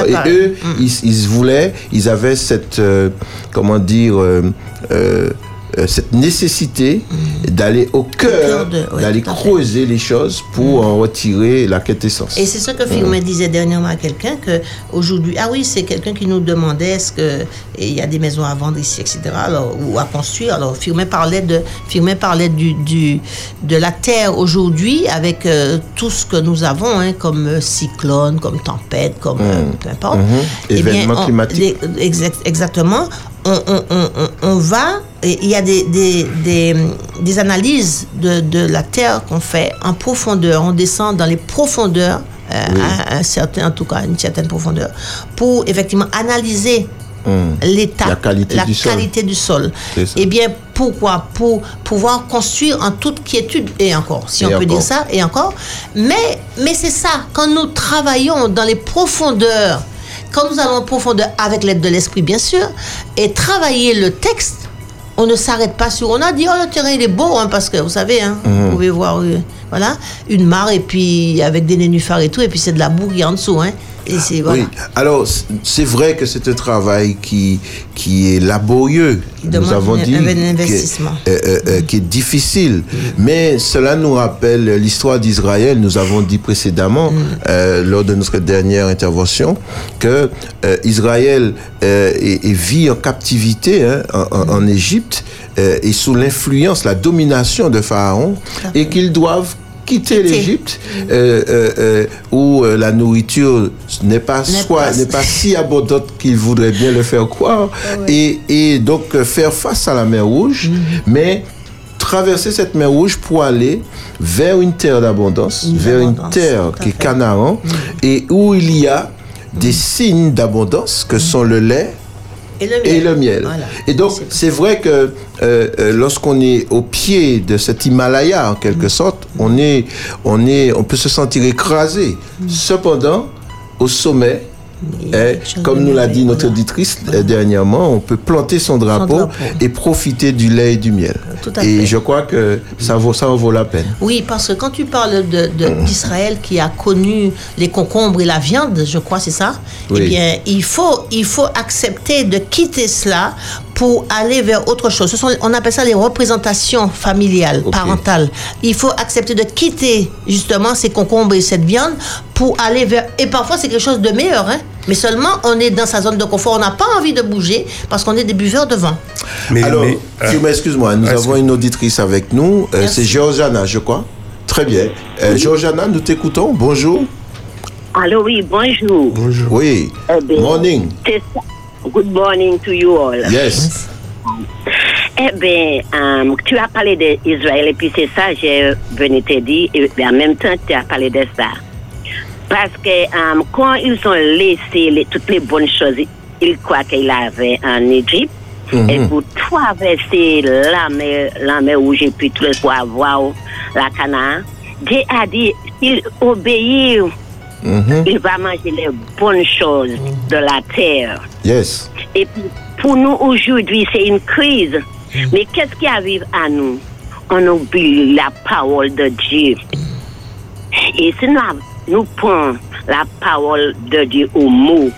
Ils, voulaient, ils avaient cette, euh, comment dire, euh, euh, cette nécessité d'aller au cœur, ouais, d'aller creuser les choses pour en retirer la quintessence. Et c'est ce que Firmin disait dernièrement à quelqu'un que aujourd'hui, ah oui, c'est quelqu'un qui nous demandait est-ce que il y a des maisons à vendre ici, etc. Alors, ou à construire. Alors Firmin parlait de Firmin parlait du, du de la terre aujourd'hui avec euh, tout ce que nous avons, hein, comme euh, cyclone, comme tempête, comme peu importe. Eh bien, Événements on- climatiques. les- exact- exactement. On, on- on- on- on va, il y a des, des, des, des analyses de, de la Terre qu'on fait en profondeur. On descend dans les profondeurs, euh, à un certain, en tout cas, une certaine profondeur, pour effectivement analyser Hum. l'état, La qualité du sol. du sol. Eh bien, pourquoi? Pour pouvoir construire en toute quiétude, et encore, si Et on peut dire ça, et encore. Mais, mais c'est ça, quand nous travaillons dans les profondeurs, quand nous allons en profondeur avec l'aide de l'esprit, bien sûr, et travailler le texte, on ne s'arrête pas sur. On a dit, oh, le terrain, il est beau, hein, parce que vous savez, hein, Mhm. vous pouvez voir, euh, voilà, une mare, et puis avec des nénuphars et tout, et puis c'est de la boue qui est en dessous, hein. Et voilà. Oui, alors c'est vrai que c'est un travail qui, qui est laborieux, Qui nous avons dit, qui est- euh, euh, euh, qui est difficile. Mais cela nous rappelle l'histoire d'Israël, nous avons dit précédemment, euh, lors de notre dernière intervention, que Israël vit en captivité hein, en, en- en Égypte et sous l'influence, la domination de Pharaon, et qu'ils doivent quitter l'Égypte euh, euh, euh, où la nourriture n'est pas N'est soit pas- n'est pas si abondante qu'ils voudraient bien le faire croire. Et, et donc faire face à la mer Rouge mais traverser cette mer Rouge pour aller vers une terre d'abondance Une vers une terre qui est. Canaan et où il y a des signes d'abondance que sont le lait Et le miel. et le miel. Voilà. Et donc, C'est- vrai que euh, euh, lorsqu'on est au pied de cet Himalaya, en quelque sorte, on, est, on, est, on peut se sentir écrasé. Cependant, au sommet, A eh, comme de nous l'a dit notre auditrice euh, dernièrement, on peut planter son drapeau, drapeau. et profiter du lait et du miel. Tout à et fait. je crois que ça, vaut, ça en vaut la peine. Oui, parce que quand tu parles de- de- d'Israël qui a connu les concombres et la viande, je crois, c'est ça, Oui. eh bien, il faut, il faut accepter de quitter cela pour aller vers autre chose. Ce sont, on appelle ça les représentations familiales, parentales. Il faut accepter de quitter justement ces concombres et cette viande pour aller vers... Et parfois, c'est quelque chose de meilleur, hein. Mais seulement, on est dans sa zone de confort. On n'a pas envie de bouger parce qu'on est des buveurs de vin. Mais, Alors, mais, euh, excuse-moi, nous avons une auditrice avec nous. Euh, c'est Georgiana, je crois. Très bien. Euh, Georgiana, nous t'écoutons. Bonjour. Allô, oui, bonjour. bonjour. Oui. Eh bien, Morning. c'est ça. Good morning to you all. Yes. Eh bien, euh, tu as parlé d'Israël et puis c'est ça, je venais te dire, et en même temps, tu as parlé de ça. Parce que euh, quand ils ont laissé les- toutes les bonnes choses, ils croient qu'ils avaient en Égypte, et pour traverser la mer, la mer rouge et puis tout le pour avoir la Canaan, Dieu a dit, il Mhm. il va manger les bonnes choses de la terre. Yes. Et puis, pour nous aujourd'hui, c'est une crise. Mais qu'est-ce qui arrive à nous? On oublie la parole de Dieu. Et si nous, nous prenons la parole de Dieu au mot,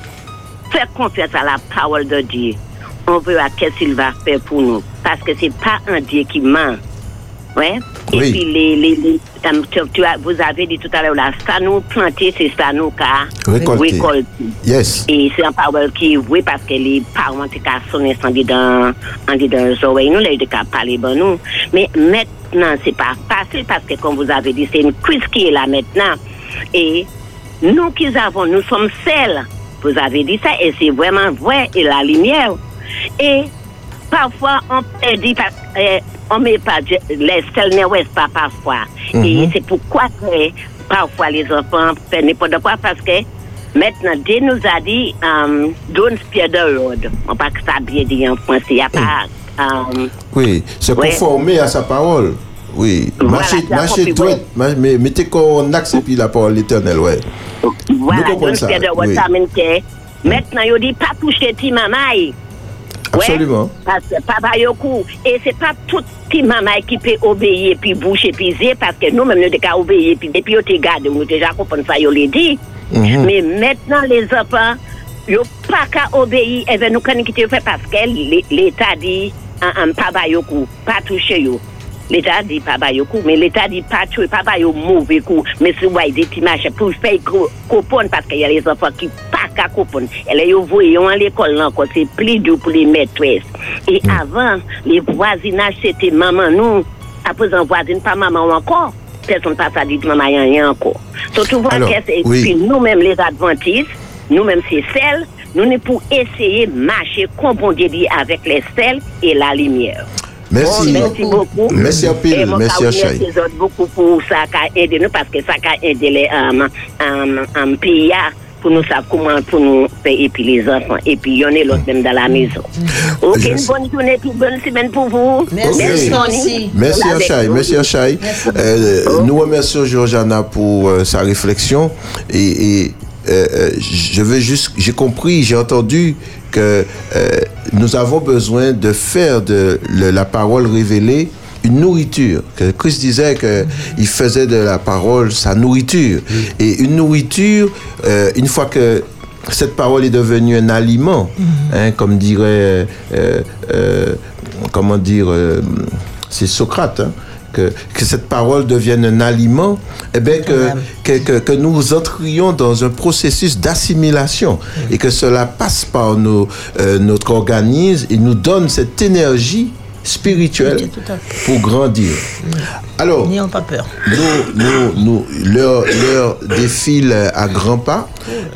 faire confiance à la parole de Dieu, on verra qu'est-ce qu'il va faire pour nous. Parce que c'est pas un Dieu qui ment. Ouais. Et Oui. puis, les, les, les- tu, tu as- vous avez dit tout à l'heure, là, ça nous planter, c'est ça nous qu'a Récolter. récolter. Yes. Et c'est un parole qui est vrai parce que les parents sans dire dans, les oreilles, nous, les nous. Mais maintenant, c'est pas facile parce que, comme vous avez dit, c'est une crise qui est là maintenant. Et nous qui avons, nous sommes seuls. Vous avez dit ça et c'est vraiment vrai et la lumière. Et parfois, on euh, on met pas de- les sels ne ouest pas parfois. Et c'est pourquoi que parfois les enfants font n'importe quoi parce que maintenant, Dieu nous a dit, don't spare the rod. On pas que ça bien dit en français. Il n'y a pas. um, Oui, Ouais. conformer à sa parole. Oui, Voilà, c'est marcher accompli, droit, ouais. ma- mais mettez qu'on puis la parole éternelle, ouais. Voilà, spare the rod, oui. ça que Maintenant, il dit pas toucher ti mamaï. Absolument. Parce que papa yo kou. Et c'est pas tout petit maman qui peut obéir puis boucher puis zé parce que nous même nous devons obéir puis depuis yo te garde nous déjà comprendre ça yo l'a dit. Mhm. Mais maintenant les enfants yo pas qu'à obéir et ben nous connaissons qui te fait parce que l'É- l'État dit papa yo kou pas toucher yo. L'État dit papa yo kou, mais l'État dit pas tuer papa yo mauvais coup. Mais si ouais des petits marchés pour faire coupon parce qu'il y a les enfants qui pas qu'à coupon. Et là, yo voyez à l'école encore c'est plus dur pour les maîtresses. Et avant, les voisinages c'était maman nous. À présent voisine pas maman encore. Personne pas ça dit maman rien encore. Surtout oui. puis nous-mêmes les adventistes, nous-mêmes c'est celles, nous n'est pour essayer de marcher dit avec les sels et la lumière. Merci. Bon, merci beaucoup. Merci à pile, Et merci à les autres beaucoup pour ça qui a aidé nous parce que ça qui a aidé les um, um, um, pays pour nous savoir comment pour nous payer puis les enfants et puis il y en a l'autre même dans la maison. Ok, une sais. bonne journée puis bonne semaine pour vous. Merci, Ok. merci. Merci à Avec Chai, nous. merci à Chai. Euh, nous remercions Georgiana pour euh, sa réflexion et, et, euh, euh, je veux juste, j'ai compris, j'ai entendu que euh, nous avons besoin de faire de le- la parole révélée une nourriture. Que Christ disait que il faisait de la parole sa nourriture. Et une nourriture euh, une fois que cette parole est devenue un aliment, hein, comme dirait, comment dire, c'est Socrate, hein, que, que cette parole devienne un aliment, eh bien que, que, que nous entrions dans un processus d'assimilation et que cela passe par nos, euh, notre organisme et nous donne cette énergie spirituelle pour grandir. Alors, N'ayons pas peur. nous, nous, nous, l'heure, l'heure défile à grands pas.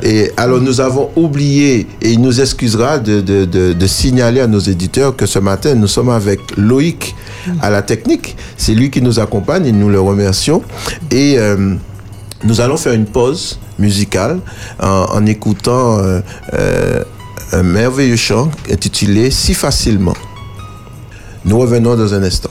Et alors, nous avons oublié, et il nous excusera de, de, de, de signaler à nos éditeurs que ce matin, nous sommes avec Loïc à la technique. C'est lui qui nous accompagne et nous le remercions. Et euh, nous allons faire une pause musicale en, en écoutant euh, euh, un merveilleux chant intitulé Si facilement. Nous revenons dans un instant.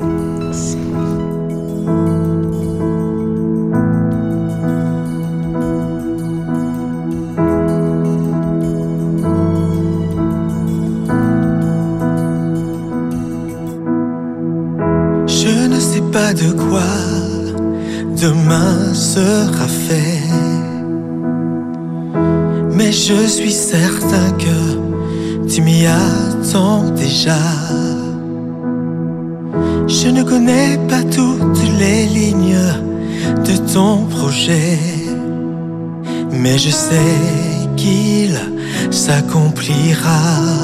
Sais qu'il s'accomplira.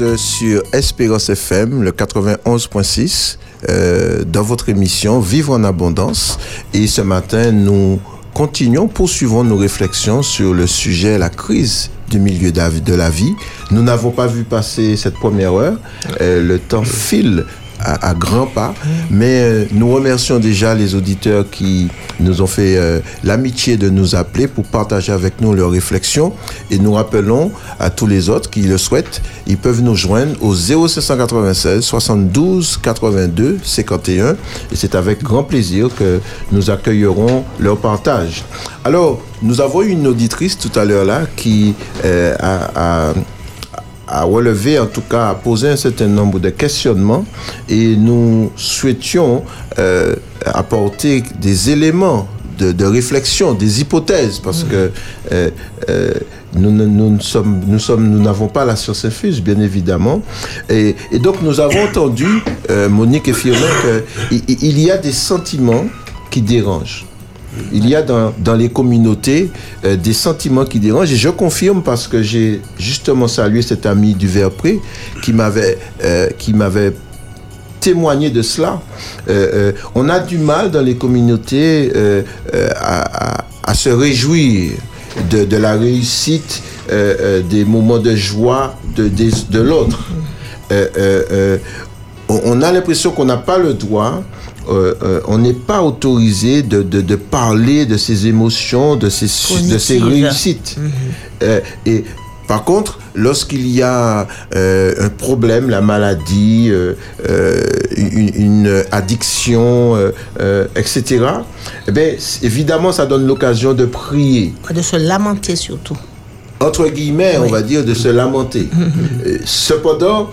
Euh, sur Espérance FM, le 91.6, euh, dans votre émission Vivre en abondance. Et ce matin, nous continuons, poursuivons nos réflexions sur le sujet la crise du milieu de la vie. Nous n'avons pas vu passer cette première heure. Euh, le temps file à, grands pas, mais nous remercions déjà les auditeurs qui nous ont fait l'amitié de nous appeler pour partager avec nous leurs réflexions et nous rappelons à tous les autres qui le souhaitent, ils peuvent nous joindre au 0796 72 82 51 et c'est avec grand plaisir que nous accueillerons leur partage. Alors, nous avons eu une auditrice tout à l'heure là qui euh, a- a a relevé, en tout cas, a posé un certain nombre de questionnements. Et nous souhaitions euh, apporter des éléments de, de réflexion, des hypothèses, parce que euh, euh, nous, sommes, nous n'avons pas la science infuse, bien évidemment. Et, donc, nous avons entendu, euh, Monique et Firmin, qu'il y a des sentiments qui dérangent. Il y a dans, les communautés euh, des sentiments qui dérangent et je confirme parce que j'ai justement salué cet ami du Verpré qui m'avait euh, qui m'avait témoigné de cela. Euh, on a du mal dans les communautés à se réjouir de, de la réussite euh, euh, des moments de joie de, de l'autre. Euh, on- a l'impression qu'on n'a pas le droit euh, euh, on n'est pas autorisé de, de, de parler de ses émotions, de ses, de ses réussites. Euh, et par contre, lorsqu'il y a euh, un problème, la maladie, euh, euh, une, une addiction, etc., eh ben, évidemment, ça donne l'occasion de prier De se lamenter surtout. entre guillemets, on va dire, de se lamenter. Euh, Cependant,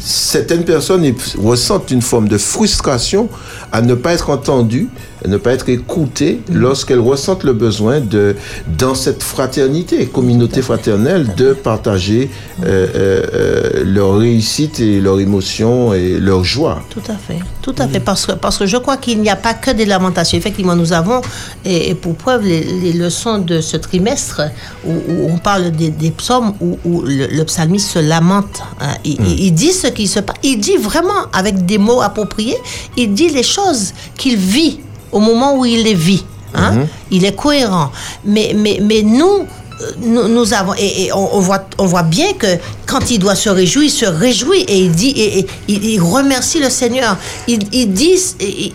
certaines personnes ressentent une forme de frustration à ne pas être entendues, ne pas être écoutées lorsqu'elles ressentent le besoin de, dans cette fraternité, communauté fraternelle, de partager euh, euh, euh, leur réussite et leur émotion et leur joie. Tout à fait, tout à fait, parce que, parce que je crois qu'il n'y a pas que des lamentations. Effectivement, nous avons, et, et pour preuve, les, les leçons de ce trimestre où, où on parle des, des psaumes, où, où le, le psalmiste se lamente. hein. Il, il- il dit ce qui se passe, il dit vraiment avec des mots appropriés, il dit les choses qu'il vit au moment où il les vit. hein. Il est cohérent. Mais, mais, mais nous, euh, nous, nous avons et, et on, on voit on voit bien que quand il doit se réjouir, il se réjouit et il dit et, et il, il remercie le Seigneur. Il, il dit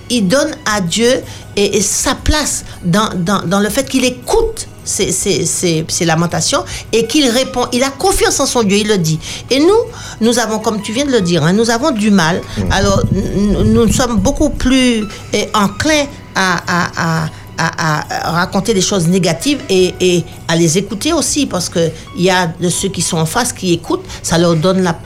il donne à Dieu et, et sa place dans, dans, dans le fait qu'il écoute ses, ses, ses- ses lamentations et qu'il répond. Il a confiance en son Dieu, il le dit. Et nous, nous avons, comme tu viens de le dire, hein, nous avons du mal. Alors, nous, nous sommes beaucoup plus eh, enclins à, à, à, à, à raconter des choses négatives et, et à les écouter aussi, parce qu'il y a de ceux qui sont en face qui écoutent, ça leur donne la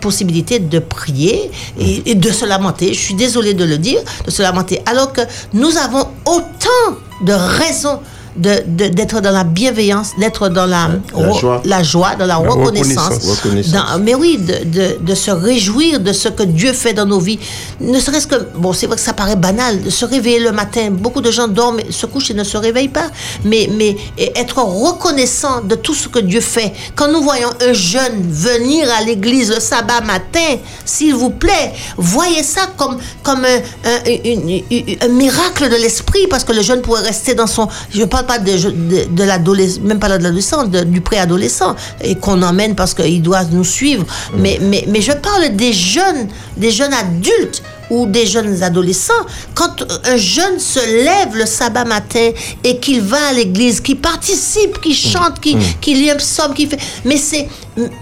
possibilité de prier et, et de se lamenter. Je suis désolée de le dire, de se lamenter. Alors que nous avons autant de raisons de- de- d'être dans la bienveillance, d'être dans la, la ro- joie. la joie, dans la, reconnaissance, reconnaissance. Reconnaissance. dans- mais oui, de, de- se réjouir de ce que Dieu fait dans nos vies. Ne serait-ce que, bon, c'est vrai que ça paraît banal, de se réveiller le matin. Beaucoup de gens dorment, se couchent et ne se réveillent pas. Mais, mais être reconnaissant de tout ce que Dieu fait. Quand nous voyons un jeune venir à l'église le sabbat matin, s'il vous plaît, voyez ça comme, comme un, un- une- une- un miracle de l'esprit, parce que le jeune pourrait rester dans son. Je ne parle pas de, de, de l'adolescent, même pas de l'adolescent, du préadolescent, et qu'on emmène parce qu'il doit nous suivre. Mais, mais, mais je parle des jeunes, des jeunes adultes ou des jeunes adolescents, quand un jeune se lève le sabbat matin et qu'il va à l'église, qu'il participe, qu'il chante, qu'il qu'il lit un psaume, qu'il fait... Mais c'est...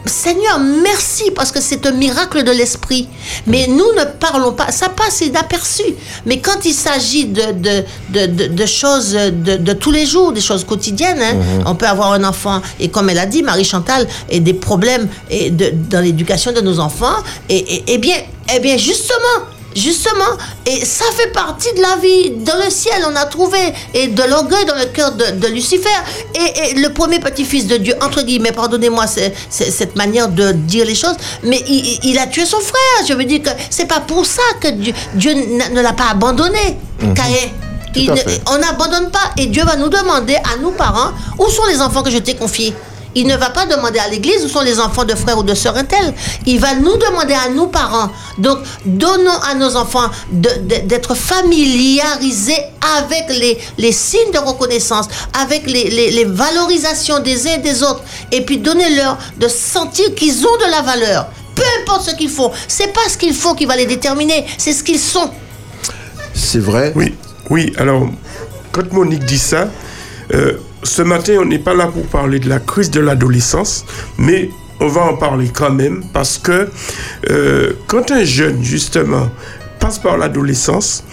Seigneur, merci parce que c'est un miracle de l'esprit. Mais nous ne parlons pas, ça passe inaperçu. Mais quand il s'agit de, de, de, de- de choses de, de tous les jours, des choses quotidiennes, hein, on peut avoir un enfant, et comme elle a dit, Marie-Chantal, et des problèmes et de, dans l'éducation de nos enfants, et, et- eh bien, eh bien justement, Justement, et ça fait partie de la vie. Dans le ciel, on a trouvé et de l'orgueil dans le cœur de, de Lucifer. Et, et le premier petit-fils de Dieu, entre guillemets, pardonnez-moi cette manière de dire les choses, mais il, a tué son frère. Je veux dire que c'est pas pour ça que Dieu, ne l'a pas abandonné, Caïn. Ne- fait. on n'abandonne pas. Et Dieu va nous demander, à nous parents, où sont les enfants que je t'ai confiés? Il ne va pas demander à l'église où sont les enfants de frères ou de sœurs intel. Il va nous demander à nous parents. Donc, donnons à nos enfants d'être familiarisés avec les, les signes de reconnaissance, avec les, les- les valorisations des uns et des autres. Et puis, donnez-leur de sentir qu'ils ont de la valeur. Peu importe ce qu'ils font. C'est pas ce qu'ils font qui va les déterminer, c'est ce qu'ils sont. C'est vrai. Oui, oui. Alors, quand Monique dit ça, euh, ce matin, on n'est pas là pour parler de la crise de l'adolescence, mais on va en parler quand même parce que euh, quand un jeune, justement, passe par l'adolescence,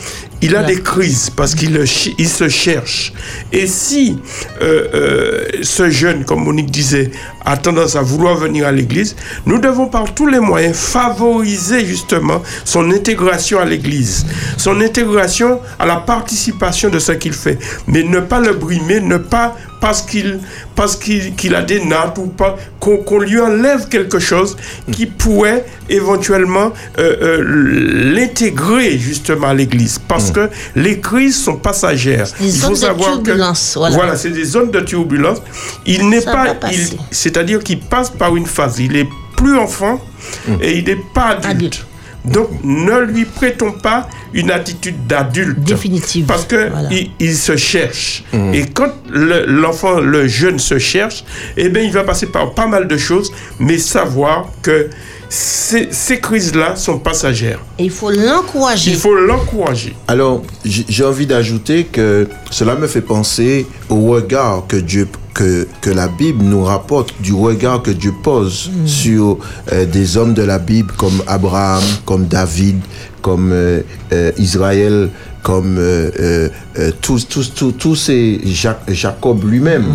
il a des crises parce qu'il il se cherche. Et si euh, euh, ce jeune, comme Monique disait, a tendance à vouloir venir à l'église, nous devons par tous les moyens favoriser justement son intégration à l'église, son intégration à la participation de ce qu'il fait, mais ne pas le brimer, ne pas parce qu'il parce qu'il a des nattes ou pas qu'on lui enlève quelque chose qui pourrait éventuellement euh, euh, l'intégrer justement à l'église. Parce que les crises sont passagères Des zones de turbulence, que voilà. voilà c'est des zones de turbulence il n'est pas il- c'est-à-dire qu'il passe par une phase il est plus enfant et il n'est pas adulte. Adulte. Donc, ne lui prêtons pas une attitude d'adulte. Définitive. Parce que Voilà. il, il se cherche. Et quand le- l'enfant, le, jeune se cherche, eh bien, il va passer par pas mal de choses, mais savoir que ces, ces crises-là sont passagères. Et il faut l'encourager. Il faut l'encourager. Alors, j'ai envie d'ajouter que cela me fait penser au regard que Dieu que, que la Bible nous rapporte, du regard que Dieu pose sur euh, des hommes de la Bible comme Abraham, comme David, comme euh, euh, Israël, comme euh, euh, euh, tous, tous, tous, tous ces Ja- Jacob lui-même.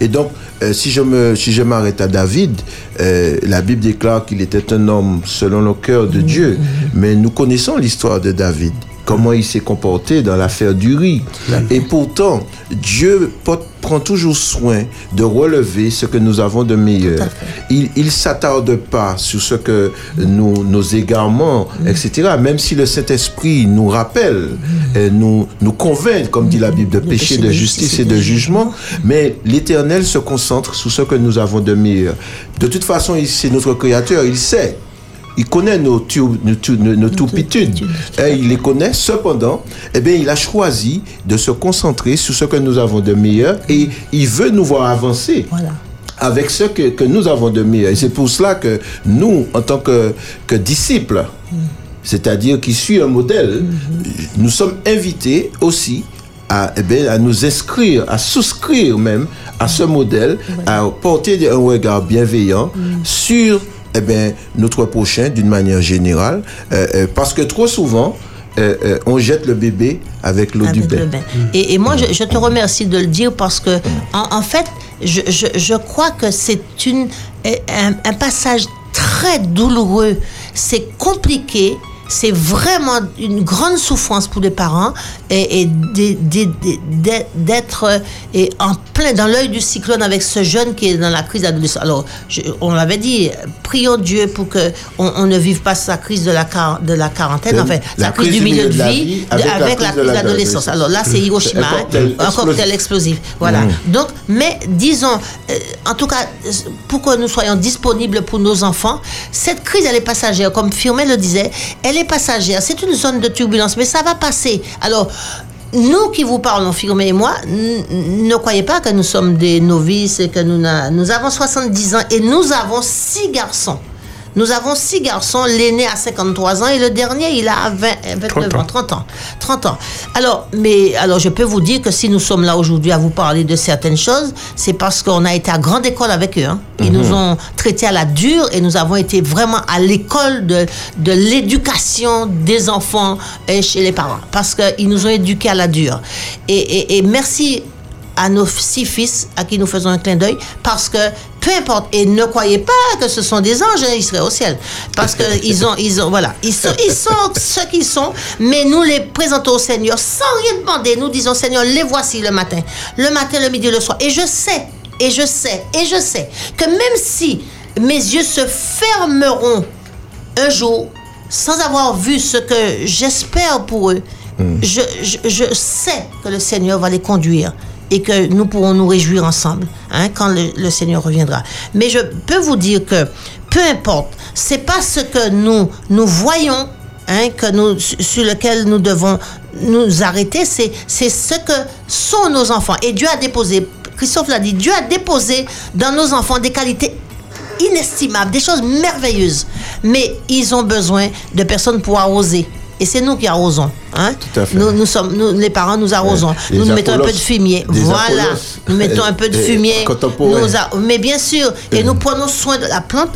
Et donc, euh, si je me, si je m'arrête à David, euh, la Bible déclare qu'il était un homme selon le cœur de Dieu. Mais nous connaissons l'histoire de David comment il s'est comporté dans l'affaire du riz. Et pourtant, Dieu prend toujours soin de relever ce que nous avons de meilleur. Il ne s'attarde pas sur ce que nous, nos égarements, etc. Même si le Saint-Esprit nous rappelle, et nous, nous convainc, comme dit la Bible, de péché, de justice et de jugement, mais l'Éternel se concentre sur ce que nous avons de meilleur. De toute façon, c'est notre Créateur, il sait. Il connaît nos, tu- nos, tu- nos- nos toupitudes. Hein, il les connaît. Cependant, eh bien, il a choisi de se concentrer sur ce que nous avons de meilleur et il veut nous voir avancer. Voilà. Avec ce que, que nous avons de meilleur. Et c'est pour cela que nous, en tant que, que disciples, c'est-à-dire qui suit un modèle, nous sommes invités aussi à, eh bien, à nous inscrire, à souscrire même à ce modèle, à porter un regard bienveillant sur eh bien, notre prochain d'une manière générale, euh, euh, parce que trop souvent, euh, euh, on jette le bébé avec l'eau du bain. bain. Et, et moi, je, je te remercie de le dire parce que, en, en fait, je, je, je crois que c'est une, un, un passage très douloureux. C'est compliqué. C'est vraiment une grande souffrance pour les parents et, d'être et en plein dans l'œil du cyclone avec ce jeune qui est dans la crise d'adolescence. Alors, je- on l'avait dit, prions Dieu pour que on, on ne vive pas sa crise de la, de la quarantaine, enfin, la sa crise du milieu de vie, avec de- la avec crise la de crise la- d'adolescence. Alors là, c'est Hiroshima, Un cocktail un cocktail explosif. Voilà. Mm. Donc, mais disons, euh, en tout cas, pour que nous soyons disponibles pour nos enfants, cette crise, elle est passagère. Comme Firmin le disait, elle passagère. C'est une zone de turbulence, mais ça va passer. Alors, nous qui vous parlons, Firmin et moi, ne croyez pas que nous sommes des novices et que nous, nous avons 70 ans et nous avons six garçons. Nous avons six garçons, l'aîné a 53 ans et le dernier, il a 20, 29 ans, 30 ans. 30 ans. Alors, mais, alors, je peux vous dire que si nous sommes là aujourd'hui à vous parler de certaines choses, c'est parce qu'on a été à grande école avec eux. hein. Ils nous ont traités à la dure et nous avons été vraiment à l'école de, de l'éducation des enfants et chez les parents. Parce qu'ils nous ont éduqués à la dure. Et, et- et merci à nos six fils à qui nous faisons un clin d'œil parce que peu importe. Et ne croyez pas que ce sont des anges hein, ils seraient au ciel. Parce que ils ont ils ont voilà. Ils sont ils sont ce qu'ils sont mais nous les présentons au Seigneur sans rien demander. Nous disons Seigneur les voici le matin. Le matin le midi le soir. Et je sais et je sais et je sais que même si mes yeux se fermeront un jour, sans avoir vu ce que j'espère pour eux, je, je- je sais que le Seigneur va les conduire et que nous pourrons nous réjouir ensemble hein, quand le, Seigneur reviendra. Mais je peux vous dire que peu importe, c'est pas ce que nous nous voyons hein, que nous, su- sur lequel nous devons nous arrêter, c'est c'est ce que sont nos enfants. Et Dieu a déposé, Christophe l'a dit, Dieu a déposé dans nos enfants des qualités inestimables, des choses merveilleuses. Mais ils ont besoin de personnes pour arroser. Et c'est nous qui arrosons. Hein? Tout à fait. Nous, nous sommes, nous, les parents, nous arrosons. Nous, nous mettons un peu de fumier. Voilà. Nous mettons un peu de fumier. contemporains. Nous a- mais bien sûr. Et nous prenons soin de la plante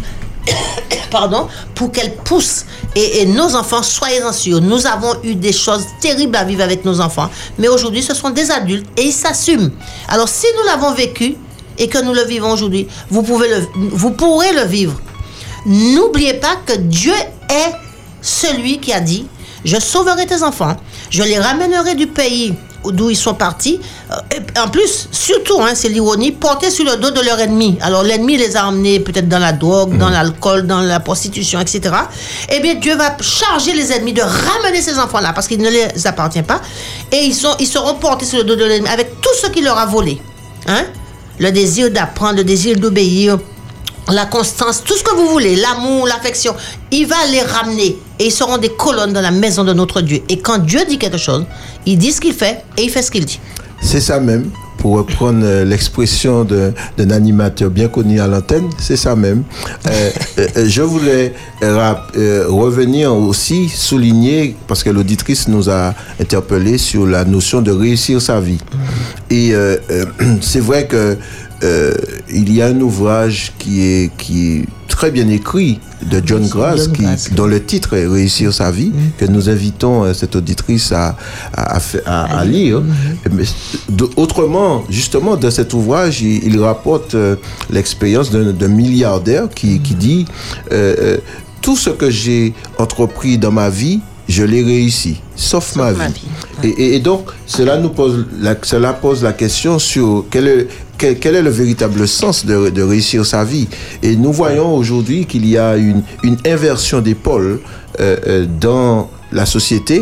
pardon, pour qu'elle pousse. Et, et nos enfants, soyez-en sûrs, nous avons eu des choses terribles à vivre avec nos enfants. Mais aujourd'hui, ce sont des adultes et ils s'assument. Alors, si nous l'avons vécu et que nous le vivons aujourd'hui, vous, pouvez le, vous pourrez le vivre. N'oubliez pas que Dieu est celui qui a dit, je sauverai tes enfants, je les ramènerai du pays d'où ils sont partis. Euh, et en plus, surtout, hein, c'est l'ironie, portés sur le dos de leur ennemi. Alors l'ennemi les a emmenés peut-être dans la drogue, dans l'alcool, dans la prostitution, etc. Eh bien, Dieu va charger les ennemis de ramener ces enfants-là parce qu'ils ne les appartiennent pas. Et ils, sont, ils seront portés sur le dos de l'ennemi avec tout ce qu'il leur a volé. Hein? Le désir d'apprendre, le désir d'obéir, la constance, tout ce que vous voulez, l'amour, l'affection, il va les ramener et ils seront des colonnes dans la maison de notre Dieu. Et quand Dieu dit quelque chose, il dit ce qu'il fait et il fait ce qu'il dit. C'est ça même. pour reprendre euh, l'expression d'un animateur bien connu à l'antenne, c'est ça même. Euh, euh, je voulais revenir aussi, souligner, parce que l'auditrice nous a interpellé sur la notion de réussir sa vie. Et c'est vrai que euh, il y a un ouvrage qui est, qui est très bien écrit de John Grass, John qui, Grass, dont le titre est Réussir sa vie, que nous invitons euh, cette auditrice à, lire. Mais, de- autrement, justement, dans cet ouvrage, il, il rapporte euh, l'expérience d'un milliardaire qui, qui dit Tout ce que j'ai entrepris dans ma vie, je l'ai réussi, sauf, ma, ma vie. vie. Et, et- et donc, cela nous pose la, cela pose la question sur quel est, quel, quel est le véritable sens de, de réussir sa vie. Et nous voyons aujourd'hui qu'il y a une, une inversion des pôles euh, euh, dans la société.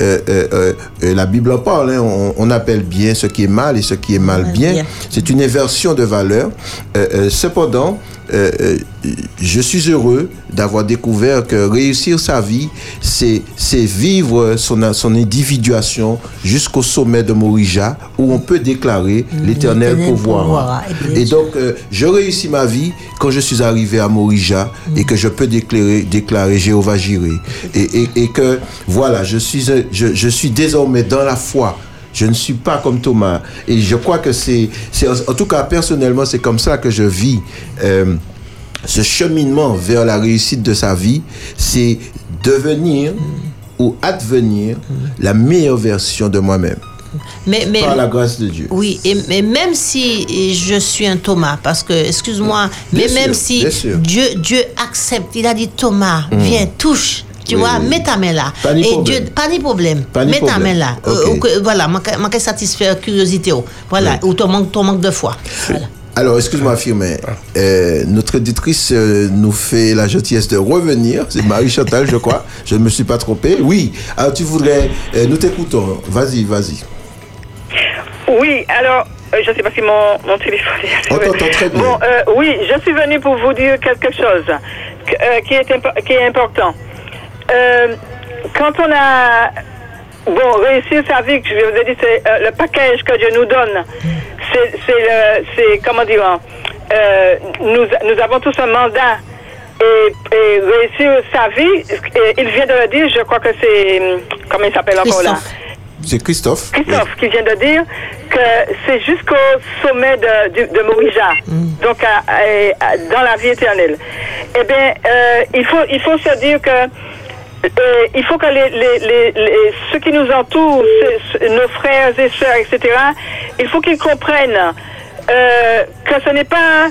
Euh, euh, euh, euh, la Bible en parle. hein. on, on appelle bien ce qui est mal et ce qui est mal bien. C'est une inversion de euh, cependant, euh, euh, je suis heureux d'avoir découvert que réussir sa vie, c'est vivre son, son individuation jusqu'au sommet de Morija, où on peut déclarer l'éternel L'éternel pouvoir. pourvoira. Et donc, euh, je réussis ma vie quand je suis arrivé à Morija et que je peux déclarer, déclarer Jéhovah Jiré. Et, et, et que, voilà, je suis, un- je, je suis désormais dans la foi. Je ne suis pas comme Thomas. Et je crois que c'est, en tout cas, personnellement, c'est comme ça que je vis. euh, ce cheminement vers la réussite de sa vie, c'est devenir ou advenir la meilleure version de moi-même. Mais, mais, Par la grâce de Dieu. Oui, et, mais même si je suis un Thomas, parce que, excuse-moi, mais même si. Dieu, Dieu accepte, il a dit Thomas, viens, touche. Tu Oui, vois, oui. mets ta main là. Pas de et problème. Dieu, pas de problème. Pas de mets ta main là. Euh, voilà, moi, moi, satisfaire curiosité. oh. Voilà, ou ton manque, ton manque de foi. Voilà. Alors, excuse-moi, Firmin. Euh, notre éditrice euh, nous fait la gentillesse de revenir. C'est Marie-Chantal, je crois. Je ne me suis pas trompé. Oui. Alors, tu voudrais... euh, nous t'écoutons. Vas-y, vas-y. Oui, alors, euh, je ne sais pas si mon, mon téléphone est On t'entend très bien. Bon, euh, oui, je suis venue pour vous dire quelque chose que- euh, qui, est impo- qui est important. Euh, quand on a bon, réussi sa vie, que je vous ai dit, c'est euh, le package que Dieu nous donne. C'est, c'est, le- c'est comment dire, euh, nous, nous avons tous un mandat. Et, et réussir sa vie, et il vient de le dire, je crois que c'est, comment il s'appelle encore là? Christophe. C'est Christophe. Christophe qui vient de dire que c'est jusqu'au sommet de, du- de Morija, donc à- à- à- dans la vie éternelle. Eh bien, euh, il, faut, il faut se dire que euh, il faut que les, les, les, les- ceux qui nous entourent, nos frères et sœurs, etc., il faut qu'ils comprennent euh, que ce n'est pas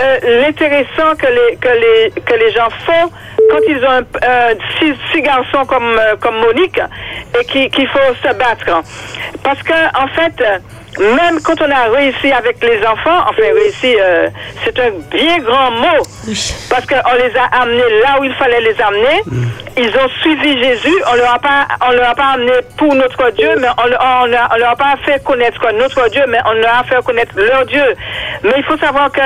euh, l'intéressant que les, que, les, que les gens font quand ils ont euh, six, six garçons comme, euh, comme Monique et qui- qu'il faut se battre. Parce que, en fait, même quand on a réussi avec les enfants, enfin réussi, euh, c'est un bien grand mot, parce qu'on les a amenés là où il fallait les amener. Ils ont suivi Jésus. On leur a pas, on leur a pas amené pour notre Dieu, mais on, on, leur- on leur a pas fait connaître notre Dieu, mais on leur a fait connaître leur Dieu. Mais il faut savoir que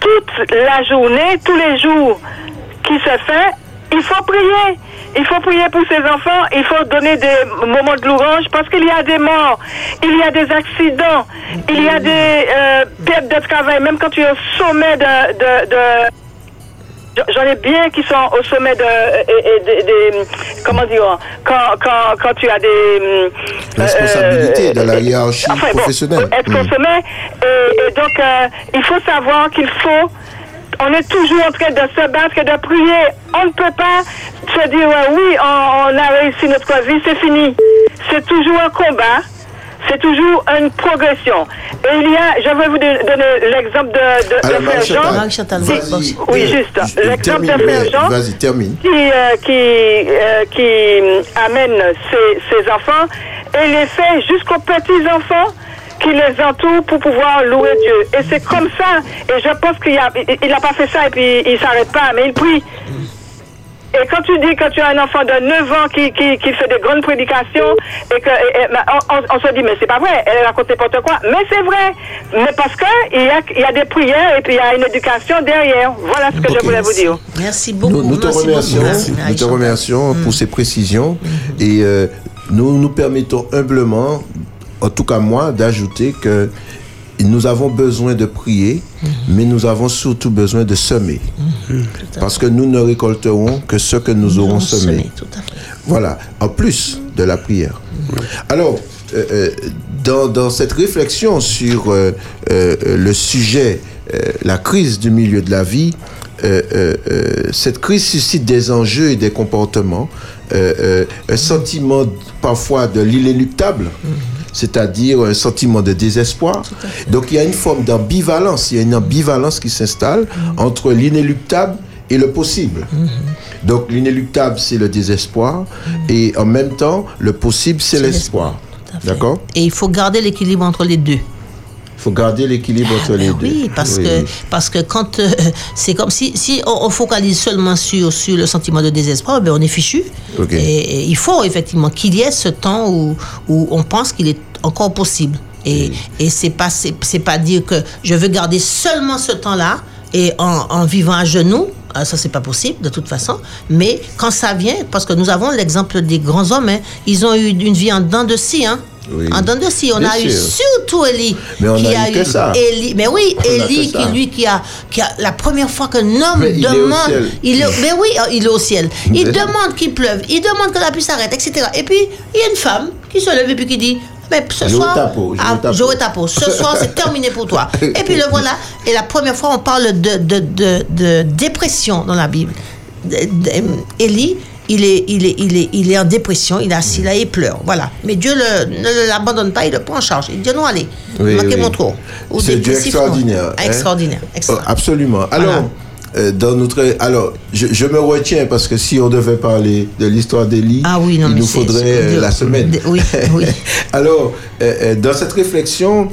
toute la journée, tous les jours qui se fait, il faut prier. Il faut prier pour ses enfants, il faut donner des moments de louange parce qu'il y a des morts, il y a des accidents, il y a des euh, pertes de travail, même quand tu es au sommet de... de, de- J'en ai bien qui sont au sommet de, comment dire, quand, quand, quand tu as des euh, Responsabilité de la hiérarchie enfin, bon, professionnelle. être Mm. au sommet. Et, et donc, euh, il faut savoir qu'il faut. On est toujours en train de se battre et de prier. On ne peut pas se dire euh, oui, on, on a réussi notre vie, c'est fini. C'est toujours un combat. C'est toujours une progression. Et il y a, je vais vous don- donner l'exemple de, de, Alors, de Frère Jean. Oui, Euh, juste. L'exemple de Frère Jean Vas-y, termine. qui, euh, qui, euh, qui amène ses, ses enfants et les fait jusqu'aux petits-enfants qui les entourent pour pouvoir louer Dieu. Et c'est comme ça. Et je pense qu'il n'a pas fait ça et puis il s'arrête pas, mais il prie. Et quand tu dis que tu as un enfant de 9 ans qui, qui, qui fait des grandes prédications et que et- et- mais on, on- on se dit mais c'est pas vrai, elle raconte n'importe quoi. Mais c'est vrai. Mais parce que il y a, il y a des prières et puis il y a une éducation derrière. Voilà ce que je voulais vous dire. Merci beaucoup. Nous, nous te merci remercions, beaucoup. Merci, nous te remercions Mm. pour ces précisions et euh, nous nous permettons humblement en tout cas moi, d'ajouter que nous avons besoin de prier, mais nous avons surtout besoin de semer. Parce que nous ne récolterons que ce que nous aurons semé. Tout à fait. Voilà, en plus de la prière. Alors, euh, euh, dans, dans cette réflexion sur euh, euh, le sujet, la crise du milieu de la vie, cette crise suscite des enjeux et des comportements, un sentiment parfois de l'inéluctable, c'est-à-dire un sentiment de désespoir. Donc il y a une forme d'ambivalence, il y a une ambivalence qui s'installe entre l'inéluctable et le possible. Donc l'inéluctable, c'est le désespoir, et en même temps, le possible, c'est l'espoir. D'accord? Et il faut garder l'équilibre entre les deux. Il faut garder l'équilibre entre les Ben deux. Oui, parce Oui, que oui. parce que quand euh, c'est comme si si on, on focalise seulement sur sur le sentiment de désespoir, ben on est fichu. Et, et il faut effectivement qu'il y ait ce temps où où on pense qu'il est encore possible. Et et c'est pas c'est c'est pas dire que je veux garder seulement ce temps-là et en, en vivant à genoux. ah, Ça, c'est pas possible, de toute façon. Mais quand ça vient, parce que nous avons l'exemple des grands hommes, hein, ils ont eu une vie en dents de scie, hein. Oui. En dents de scie. On Bien a eu surtout Élie. Qui a eu que ça. Élie. Mais oui, Élie, qui ça. lui, qui a, qui a la première fois qu'un homme Mais il est au demande. il est- mais oui, euh, il est au ciel. Il Mais- demande qu'il pleuve. Il demande que la pluie s'arrête, etc. Et puis, il y a une femme qui se lève et puis qui dit. Mais ce soir, j'aurai ah, ta peau. Ce soir, c'est terminé pour toi. Et puis le voilà. Et la première fois, on parle de, de, de, de dépression dans la Bible. Élie, il est, il, est, il, est, il est en dépression, il est assis là et il pleure. Voilà. Mais Dieu le- ne l'abandonne pas, il le prend en charge. Il dit non, allez, Oui, manquez oui. mon tour. Ou C'est non. extraordinaire. hein. Extraordinaire. Oh, extraordinaire. absolument. Alors, euh, dans notre, alors, je, je me retiens parce que si on devait parler de l'histoire d'Élie, Ah oui, il nous faudrait euh, la semaine. de- oui, oui. alors, euh, dans cette réflexion,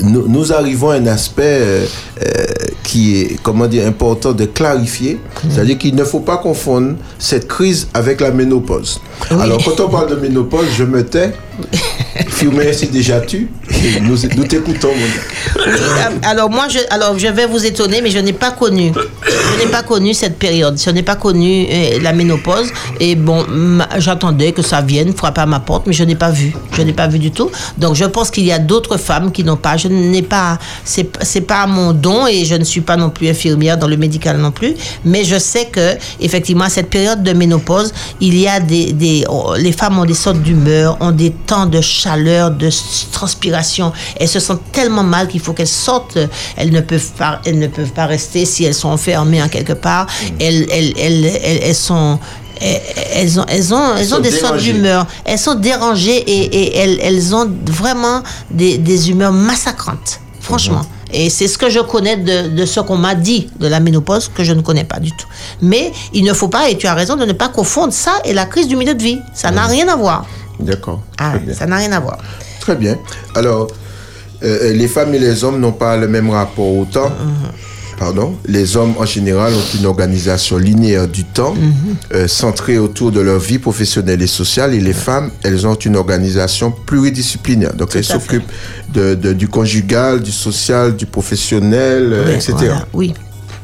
nous, nous arrivons à un aspect euh, euh, qui est, comment dire, important de clarifier. Mm. C'est-à-dire qu'il ne faut pas confondre cette crise avec la ménopause. Oui. Alors, quand on parle de ménopause, je me tais. Filmer, c'est déjà tu. Nous, nous t'écoutons. Euh, Alors moi, je, alors je vais vous étonner, mais je n'ai pas connu, je n'ai pas connu cette période. Je n'ai pas connu euh, la ménopause. Et bon, j'attendais que ça vienne frapper à ma porte, mais je n'ai pas vu. Je n'ai pas vu du tout. Donc je pense qu'il y a d'autres femmes qui n'ont pas. Je n'ai pas, c'est c'est pas mon don et je ne suis pas non plus infirmière dans le médical non plus. Mais je sais que effectivement à cette période de ménopause, il y a des, des oh, les femmes ont des sortes d'humeur, ont des temps de chaleur, de transpiration. Elles se sentent tellement mal qu'il faut qu'elles sortent. Elles ne peuvent pas, elles ne peuvent pas rester si elles sont enfermées en quelque part. Elles, elles, elles, elles, elles sont elles ont, elles ont, elles ont des sortes dérangées. d'humeur. Elles sont dérangées et, et elles, elles ont vraiment des, des humeurs massacrantes, franchement. Et c'est ce que je connais de, de ce qu'on m'a dit de la ménopause, que je ne connais pas du tout. Mais il ne faut pas, et tu as raison, de ne pas confondre ça et la crise du milieu de vie. Ça n'a rien à voir. D'accord. Ah, ça n'a rien à voir. Très bien. Alors, euh, les femmes et les hommes n'ont pas le même rapport au temps. Pardon. Les hommes, en général, ont une organisation linéaire du temps, euh, centrée autour de leur vie professionnelle et sociale. Et les femmes, elles ont une organisation pluridisciplinaire. Donc, elles s'occupent de, de- du conjugal, du social, du professionnel, euh, Oui, etc. voilà, Oui,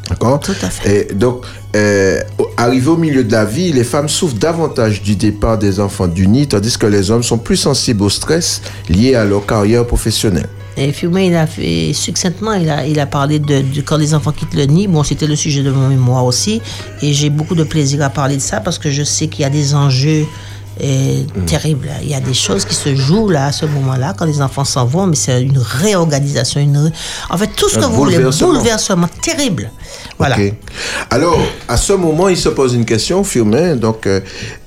D'accord Tout à fait. Et donc, euh, au- arrivé au milieu de la vie, les femmes souffrent davantage du départ des enfants du nid, tandis que les hommes sont plus sensibles au stress lié à leur carrière professionnelle. Et Fiumet, il a fait succinctement, il a, il a parlé de, de quand les enfants quittent le nid. Bon, c'était le sujet de mon mémoire aussi. Et j'ai beaucoup de plaisir à parler de ça parce que je sais qu'il y a des enjeux terribles. Il y a des choses qui se jouent là, à ce moment-là, quand les enfants s'en vont, mais c'est une réorganisation. Une... En fait, tout ce Un que vous voulez, bouleversement. terrible. Voilà. Ok. Alors, à ce moment, il se pose une question, Firmin. Donc, euh,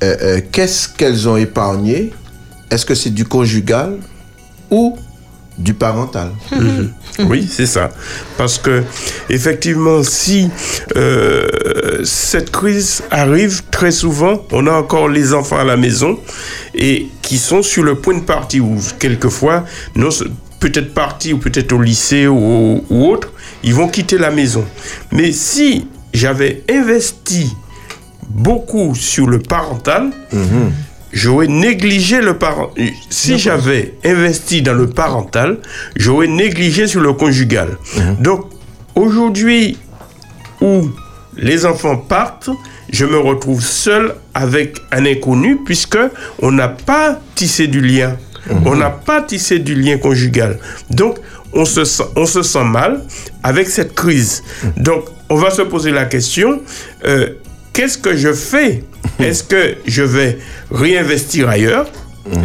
euh, euh, qu'est-ce qu'elles ont épargné? Est-ce que c'est du conjugal ou du parental? Oui, c'est ça. Parce que, effectivement, si euh, cette crise arrive très souvent, on a encore les enfants à la maison et qui sont sur le point de partir, ou quelquefois, non, peut-être partir, ou peut-être au lycée ou, ou autre, ils vont quitter la maison. Mais si j'avais investi beaucoup sur le parental, j'aurais négligé le parent. Si j'avais investi dans le parental, j'aurais négligé sur le conjugal. Donc, aujourd'hui où les enfants partent, je me retrouve seul avec un inconnu puisque on n'a pas tissé du lien. On n'a pas tissé du lien conjugal. Donc, on se sent, on se sent mal avec cette crise. Donc, on va se poser la question, euh, qu'est-ce que je fais? Est-ce que je vais réinvestir ailleurs?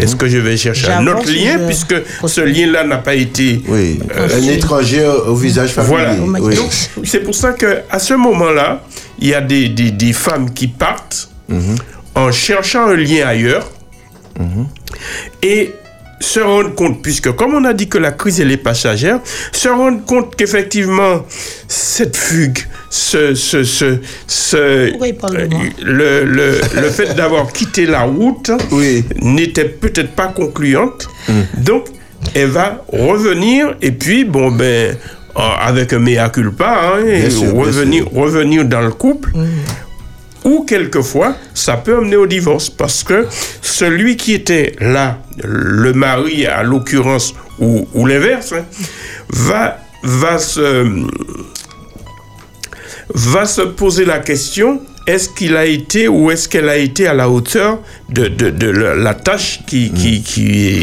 Est-ce que je vais chercher un autre lien je puisque ce lien-là n'a pas été Oui, euh, un étranger au visage familier. voilà. Oui. Donc, c'est pour ça que à ce moment-là, il y a des, des, des femmes qui partent en cherchant un lien ailleurs et se rendre compte, puisque comme on a dit que la crise elle est passagère, se rendre compte qu'effectivement cette fugue, ce, ce, ce, ce- moi le, le, le fait d'avoir quitté la route Oui. n'était peut-être pas concluante. Donc, elle va revenir et puis, bon, ben, euh, avec un mea culpa, hein, et sûr, revenir, revenir dans le couple. Ou quelquefois, ça peut amener au divorce parce que celui qui était là, le mari à l'occurrence, ou, ou l'inverse, hein, va, va se va se poser la question est-ce qu'il a été ou est-ce qu'elle a été à la hauteur de, de, de la, la tâche qui, qui, qui est.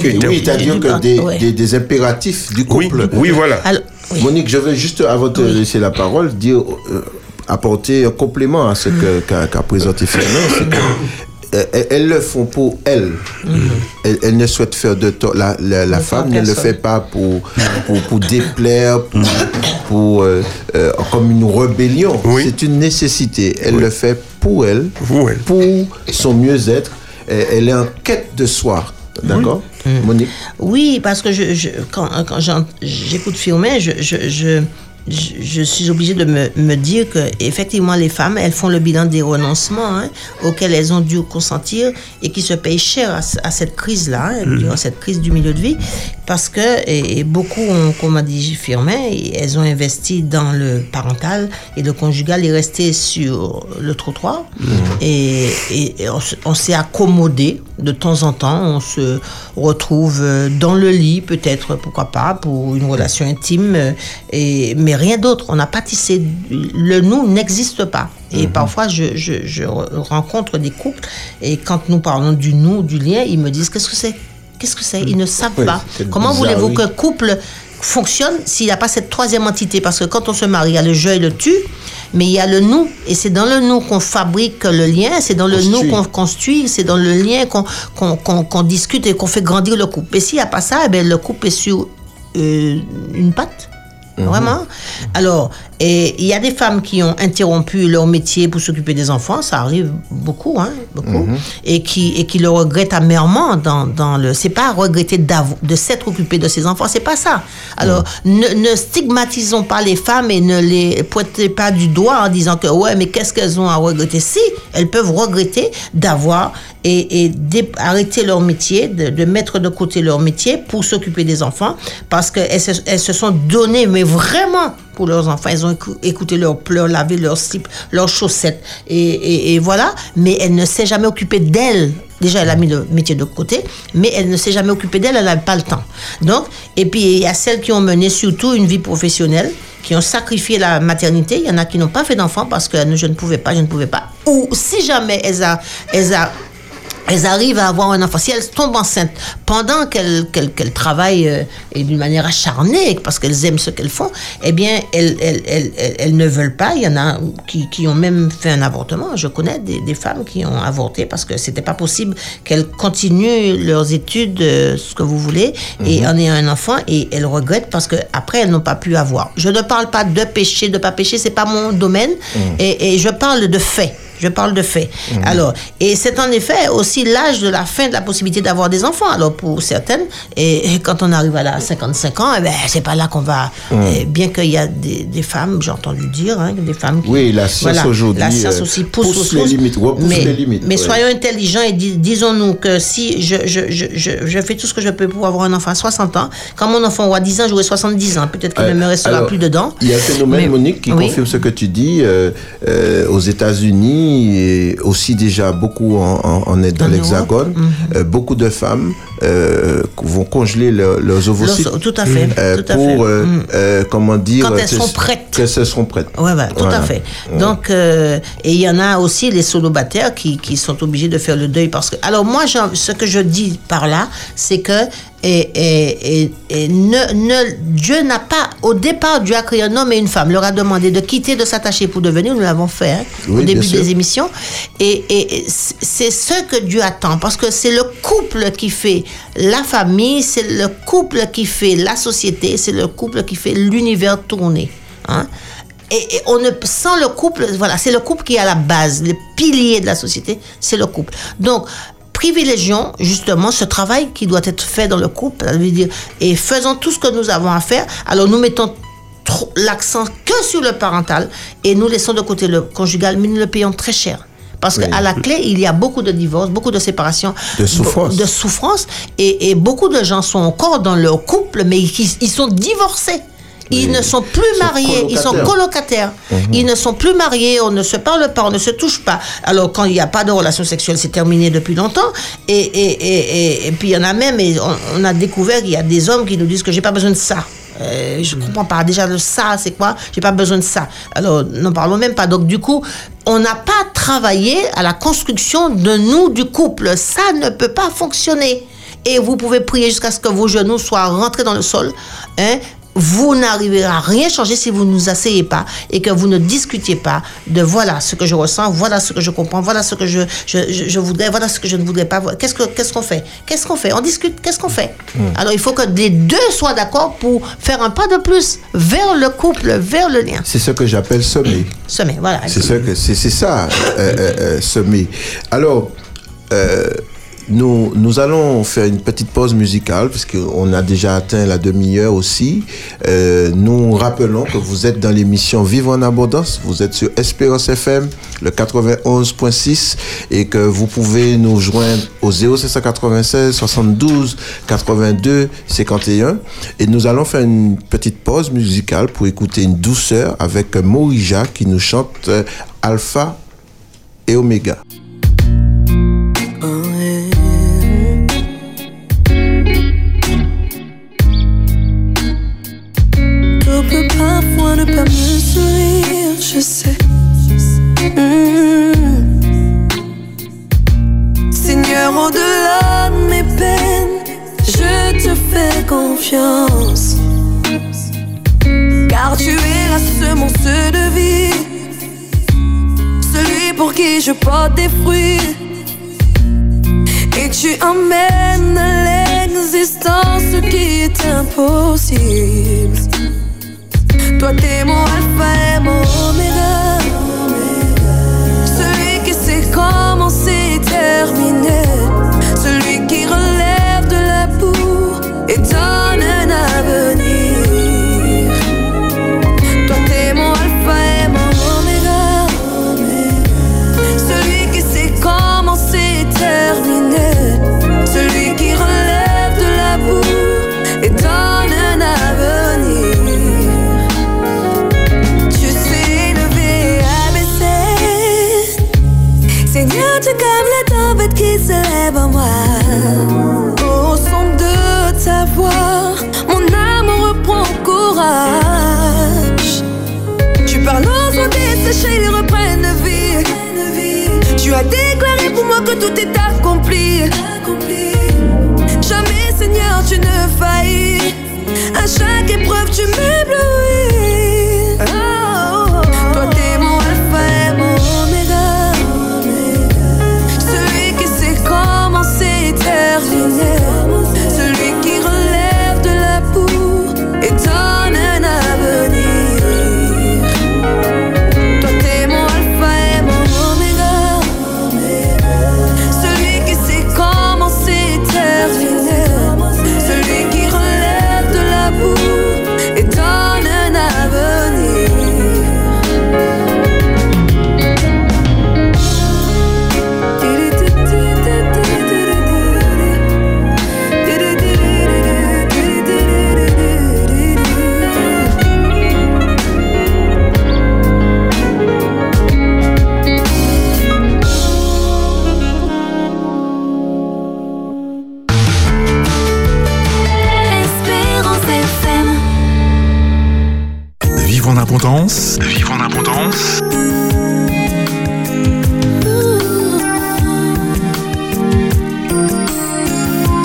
Qui était- oui, c'est-à-dire que des, Ouais. des, des impératifs du couple. oui, voilà. Alors, oui. Monique, je veux juste, avant de laisser la parole, dire, euh, apporter un complément à ce qu'a présenté Fernand. Elles, elles le font pour elles. Elles, elles ne souhaitent faire de tort. La, la, femme ne le fait pas pour, pour, pour déplaire, pour, pour, euh, euh, comme une rébellion. Oui. C'est une nécessité. Elle le fait pour elle, Pour elle. pour son mieux-être. Elle est en quête de soi. D'accord Monique Oui, parce que je, je- quand, quand j'écoute je, je, je, je- je suis obligée de me, me dire que effectivement les femmes, elles font le bilan des renoncements hein, auxquels elles ont dû consentir et qui se payent cher à, à cette crise-là, hein, durant cette crise du milieu de vie, parce que et, et beaucoup, ont, comme a dit Firmin, elles ont investi dans le parental et le conjugal est resté sur le trottoir. Et, et- et on s'est accommodé de temps en temps, on se retrouve euh, dans le lit, peut-être, pourquoi pas, pour une relation intime, euh, et, mais rien d'autre. On n'a pas tissé. Le nous n'existe pas. Et parfois, je, je- je re- rencontre des couples, et quand nous parlons du nous, du lien, ils me disent Qu'est-ce que c'est? Qu'est-ce que c'est? Ils ne savent Oui, pas. Comment voulez-vous oui. qu'un couple fonctionne s'il n'y a pas cette troisième entité Parce que quand on se marie, il y a le je et le tu, mais il y a le nous. Et c'est dans le nous qu'on fabrique le lien, c'est dans le nous qu'on construit, c'est dans le lien qu'on qu'on- qu'on discute et qu'on fait grandir le couple. Et s'il n'y a pas ça, eh ben, le couple est sur euh, une patte. Vraiment. Alors, et il y a des femmes qui ont interrompu leur métier pour s'occuper des enfants, ça arrive beaucoup, hein, beaucoup, et qui et qui le regrettent amèrement dans, dans le. C'est pas regretter de s'être occupé de ses enfants, c'est pas ça. Alors, ne, ne stigmatisons pas les femmes et ne les pointez pas du doigt en disant que ouais, mais qu'est-ce qu'elles ont à regretter? Si, elles peuvent regretter d'avoir et, et arrêter leur métier, de, de mettre de côté leur métier pour s'occuper des enfants, parce qu'elles se, elles se sont données, mais vraiment pour leurs enfants. Elles ont écou- écouté leurs pleurs, lavé leurs slips, leurs chaussettes, et, voilà. Mais elle ne s'est jamais occupée d'elle. Déjà, elle a mis le métier de côté, mais elle ne s'est jamais occupée d'elle, elle n'avait pas le temps. Donc, et puis il y a celles qui ont mené surtout une vie professionnelle, qui ont sacrifié la maternité. Il y en a qui n'ont pas fait d'enfants parce que je ne pouvais pas, je ne pouvais pas. Ou si jamais elles a elles arrivent à avoir un enfant. Si elles tombent enceintes pendant qu'elles travaillent euh, et d'une manière acharnée, parce qu'elles aiment ce qu'elles font, eh bien, elles, elles, elles, elles- ne veulent pas. Il y en a qui, qui ont même fait un avortement. Je connais des, des femmes qui ont avorté parce que c'était pas possible qu'elles continuent leurs études, euh, ce que vous voulez, et en ayant un enfant, et elles regrettent parce que après elles n'ont pas pu avoir. Je ne parle pas de péché, de pas péché, c'est pas mon domaine, et, et je parle de fait. Je parle de fait. Alors, et c'est en effet aussi l'âge de la fin de la possibilité d'avoir des enfants. Alors, pour certaines, et, et quand on arrive à la 55 ans, eh ben, c'est pas là qu'on va. eh, bien qu'il y a des, des femmes, j'ai entendu dire, hein, des femmes qui. Oui, la science aujourd'hui, La science euh, aussi pousse, pousse pousse, les limites, mais, les limites, Mais ouais. soyons intelligents et dis- disons-nous que si je, je, je, je, je fais tout ce que je peux pour avoir un enfant à 60 ans, quand mon enfant aura 10 ans, j'aurai 70 ans. Peut-être qu'il ne me restera Alors, plus dedans. Il y a un phénomène, Mais- Monique, qui oui. confirme ce que tu dis. euh, euh, aux États-Unis et aussi déjà beaucoup en, en, en- dans l'Hexagone, Europe, euh, beaucoup de femmes euh, vont congeler leur- leurs ovocytes. Leurs- tout à fait, euh, tout à pour, fait. Mm. euh, comment dire... Quand elles sont prêtes. Que elles seront prêtes. Ouais, tout Voilà. à fait. Ouais. Donc, et il y en a aussi les solobataires qui, qui sont obligés de faire le deuil parce que. Alors moi, ce que je dis par là, c'est que et, et, et, et ne, ne, Dieu n'a pas, au départ, Dieu a créé un homme et une femme, leur a demandé de quitter, de s'attacher pour devenir, nous l'avons fait hein, Oui, au début des émissions. Et, c'est ce que Dieu attend parce que c'est le couple qui fait la famille, c'est le couple qui fait la société, c'est le couple qui fait l'univers tourner. Hein? Et, et on ne, sans le couple, voilà, c'est le couple qui est à la base, le pilier de la société, c'est le couple. Donc, privilégions justement ce travail qui doit être fait dans le couple, ça veut dire, et faisons tout ce que nous avons à faire. Alors, nous mettons l'accent que sur le parental et nous laissons de côté le conjugal, mais nous le payons très cher. Parce Oui. qu'à la clé, il y a beaucoup de divorces, beaucoup de séparations. De souffrance. De souffrance. Et, et beaucoup de gens sont encore dans leur couple, mais ils, ils sont divorcés. Ils Oui. ne sont plus Ils sont mariés, ils sont colocataires. colocataires. Ils ne sont plus mariés, on ne se parle pas, on ne se touche pas. Alors quand il n'y a pas de relation sexuelle, c'est terminé depuis longtemps. Et, et, et, et, et puis il y en a même, et on, on a découvert qu'il y a des hommes qui nous disent que j'ai pas besoin de ça. Euh, je comprends pas. Déjà, le ça, c'est quoi? J'ai pas besoin de ça. Alors, n'en parlons même pas. Donc, du coup, on n'a pas travaillé à la construction de nous, du couple. Ça ne peut pas fonctionner. Et vous pouvez prier jusqu'à ce que vos genoux soient rentrés dans le sol. Hein? Vous n'arriverez à rien changer si vous ne nous asseyez pas et que vous ne discutiez pas de voilà ce que je ressens, voilà ce que je comprends, voilà ce que je, je, je, je voudrais, voilà ce que je ne voudrais pas. Qu'est-ce que- qu'est-ce qu'on fait? Qu'est-ce qu'on fait? On discute, qu'est-ce qu'on fait? Alors il faut que les deux soient d'accord pour faire un pas de plus vers le couple, vers le lien. C'est ce que j'appelle semer. Semer, voilà. C'est que- c'est ça, euh, euh, euh, semer. Alors, euh, nous, nous allons faire une petite pause musicale, puisqu'on a déjà atteint la demi-heure aussi. Euh, nous rappelons que vous êtes dans l'émission Vivre en abondance. Vous êtes sur Espérance FM, le 91.6, et que vous pouvez nous joindre au 0796 72 82 51. Et nous allons faire une petite pause musicale pour écouter une douceur avec Morija qui nous chante euh, Alpha et Oméga. Au-delà de mes peines, je te fais confiance. Car tu es la semence de vie, celui pour qui je porte des fruits. Et tu emmènes à l'existence ce qui est impossible. Toi t'es mon alpha et mon oméga Tu as déclaré pour moi que tout est accompli. Jamais Seigneur tu ne faillis. À chaque épreuve tu m'éblouis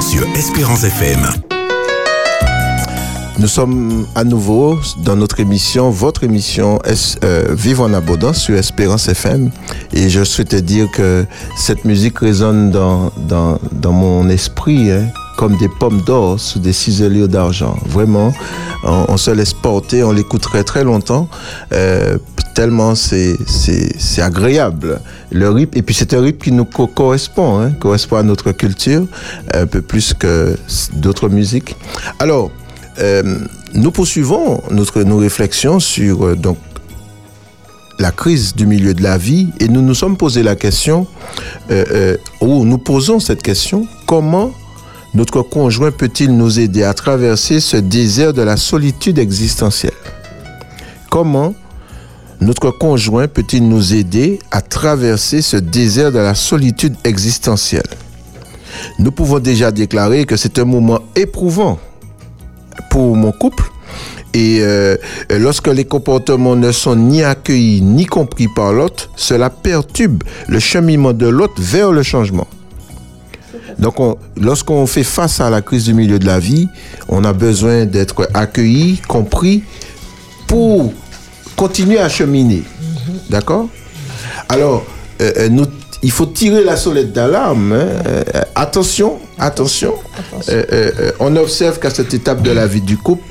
Sur Espérance FM. Nous sommes à nouveau dans notre émission, votre émission euh, Vivre en abondance sur Espérance FM. Et je souhaitais dire que cette musique résonne dans, dans, dans mon esprit hein, comme des pommes d'or sous des ciselures d'argent. Vraiment, on, on se laisse porter, on l'écouterait très longtemps, euh, tellement c'est agréable. Le rythme, et puis c'est un rythme qui nous co- correspond, hein, correspond à notre culture, un peu plus que d'autres musiques. Alors, euh, nous poursuivons notre, nos réflexions sur euh, donc, la crise du milieu de la vie et nous nous sommes posé la question, euh, ou nous posons cette question, comment notre conjoint peut-il nous aider à traverser ce désert de la solitude existentielle? Comment notre conjoint peut-il nous aider à traverser ce désert de la solitude existentielle? Nous pouvons déjà déclarer que c'est un moment éprouvant pour mon couple. Et euh, lorsque les comportements ne sont ni accueillis ni compris par l'autre, cela perturbe le cheminement de l'autre vers le changement. Donc, on- lorsqu'on fait face à la crise du milieu de la vie, on a besoin d'être accueilli, compris, pour continuer à cheminer. D'accord? Alors, euh, euh, nous, il faut tirer la sonnette d'alarme. hein. Euh, attention, attention. Euh, on observe qu'à cette étape de la vie du couple,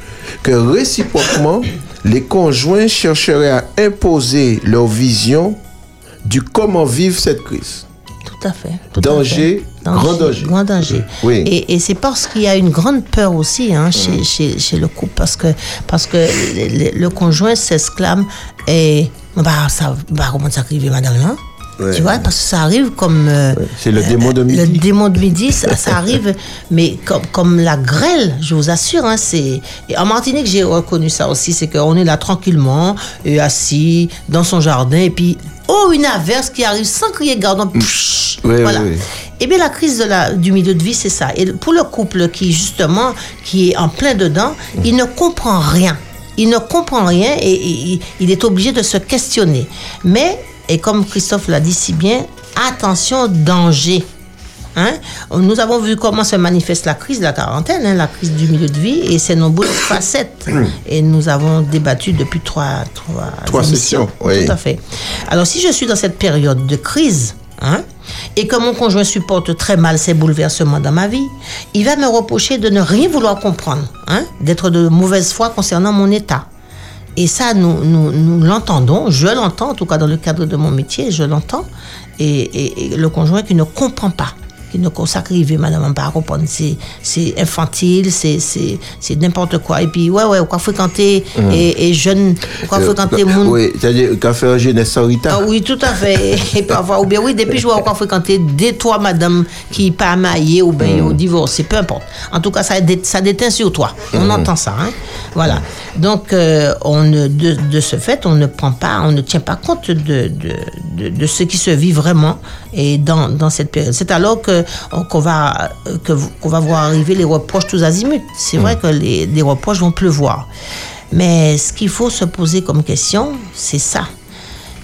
que réciproquement, les conjoints chercheraient à imposer leur vision du comment vivre cette crise. À fait. tout à Danger, grand danger. Grand danger. Oui. Et, et c'est parce qu'il y a une grande peur aussi hein, chez, chez, chez le couple, parce que, parce que le, le- le conjoint s'exclame et bah, ça, bah, comment ça arrive, madame, là Ouais. Tu vois, parce que ça arrive comme. euh, C'est le démon de midi. le démon de midi, ça, ça arrive, mais comme, comme la grêle, je vous assure. Hein, c'est et en Martinique, j'ai reconnu ça aussi, c'est qu'on est là tranquillement, et assis dans son jardin, et puis oh une averse qui arrive sans crier gardon. psh, Oui, oui, voilà. oui. Eh bien, la crise de la, du milieu de vie, c'est ça. Et pour le couple qui justement qui est en plein dedans, il ne comprend rien. Il ne comprend rien et, et- et il est obligé de se questionner. Mais, et comme Christophe l'a dit si bien, attention, danger. Hein? Nous avons vu comment se manifeste la crise de la quarantaine, hein, la crise du milieu de vie, et ses nombreuses facettes. Et nous avons débattu depuis trois, trois, Trois sessions, oui. Tout à fait. Alors, si je suis dans cette période de crise, hein, et que mon conjoint supporte très mal ces bouleversements dans ma vie, il va me reprocher de ne rien vouloir comprendre, d'être de mauvaise foi concernant mon état. Et ça, nous, nous, nous l'entendons, je l'entends, en tout cas dans le cadre de mon métier, je l'entends. Et, le conjoint qui ne comprend pas, qui ne consacre madame, on pas comprendre, c'est, c'est infantile, c'est, c'est, c'est n'importe quoi. Et puis, ouais, ouais, on fréquenter, Mm. et, et jeune, on Euh, fréquenter euh, mon. Oui, c'est-à-dire qu'à faire jeunesse sans. Ah oui, tout à fait. Et parfois, ou bien oui, depuis je vois encore fréquenter des trois madame qui pas mariées ou bien Mm. au divorcé, peu importe. En tout cas, ça, ça déteint sur toi. On Mm. entend ça. Hein? Voilà. Donc, euh, on ne, de, de ce fait, on ne prend pas, on ne tient pas compte de, de, de, de ce qui se vit vraiment et dans, dans cette période. C'est alors que qu'on va, que vous- qu'on va voir arriver les reproches tous azimuts. C'est vrai que les, les reproches vont pleuvoir. Mais ce qu'il faut se poser comme question, c'est ça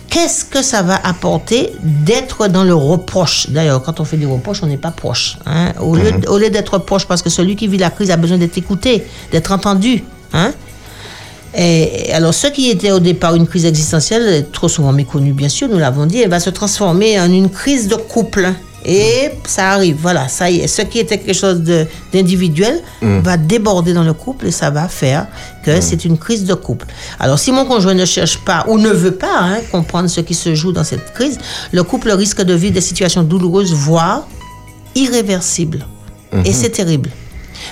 qu'est-ce que ça va apporter d'être dans le reproche? D'ailleurs, quand on fait des reproches, on n'est pas proche. hein. Au lieu, au lieu d'être proche, parce que celui qui vit la crise a besoin d'être écouté, d'être entendu. Hein? Et alors, ce qui était au départ une crise existentielle, trop souvent méconnue, bien sûr, nous l'avons dit, elle va se transformer en une crise de couple. Et ça arrive, voilà, ça y est. Ce qui était quelque chose d'individuel Mm. va déborder dans le couple et ça va faire que c'est une crise de couple. Alors, si mon conjoint ne cherche pas ou ne veut pas hein, comprendre ce qui se joue dans cette crise, le couple risque de vivre des situations douloureuses, voire irréversibles. Et Mhm. c'est terrible.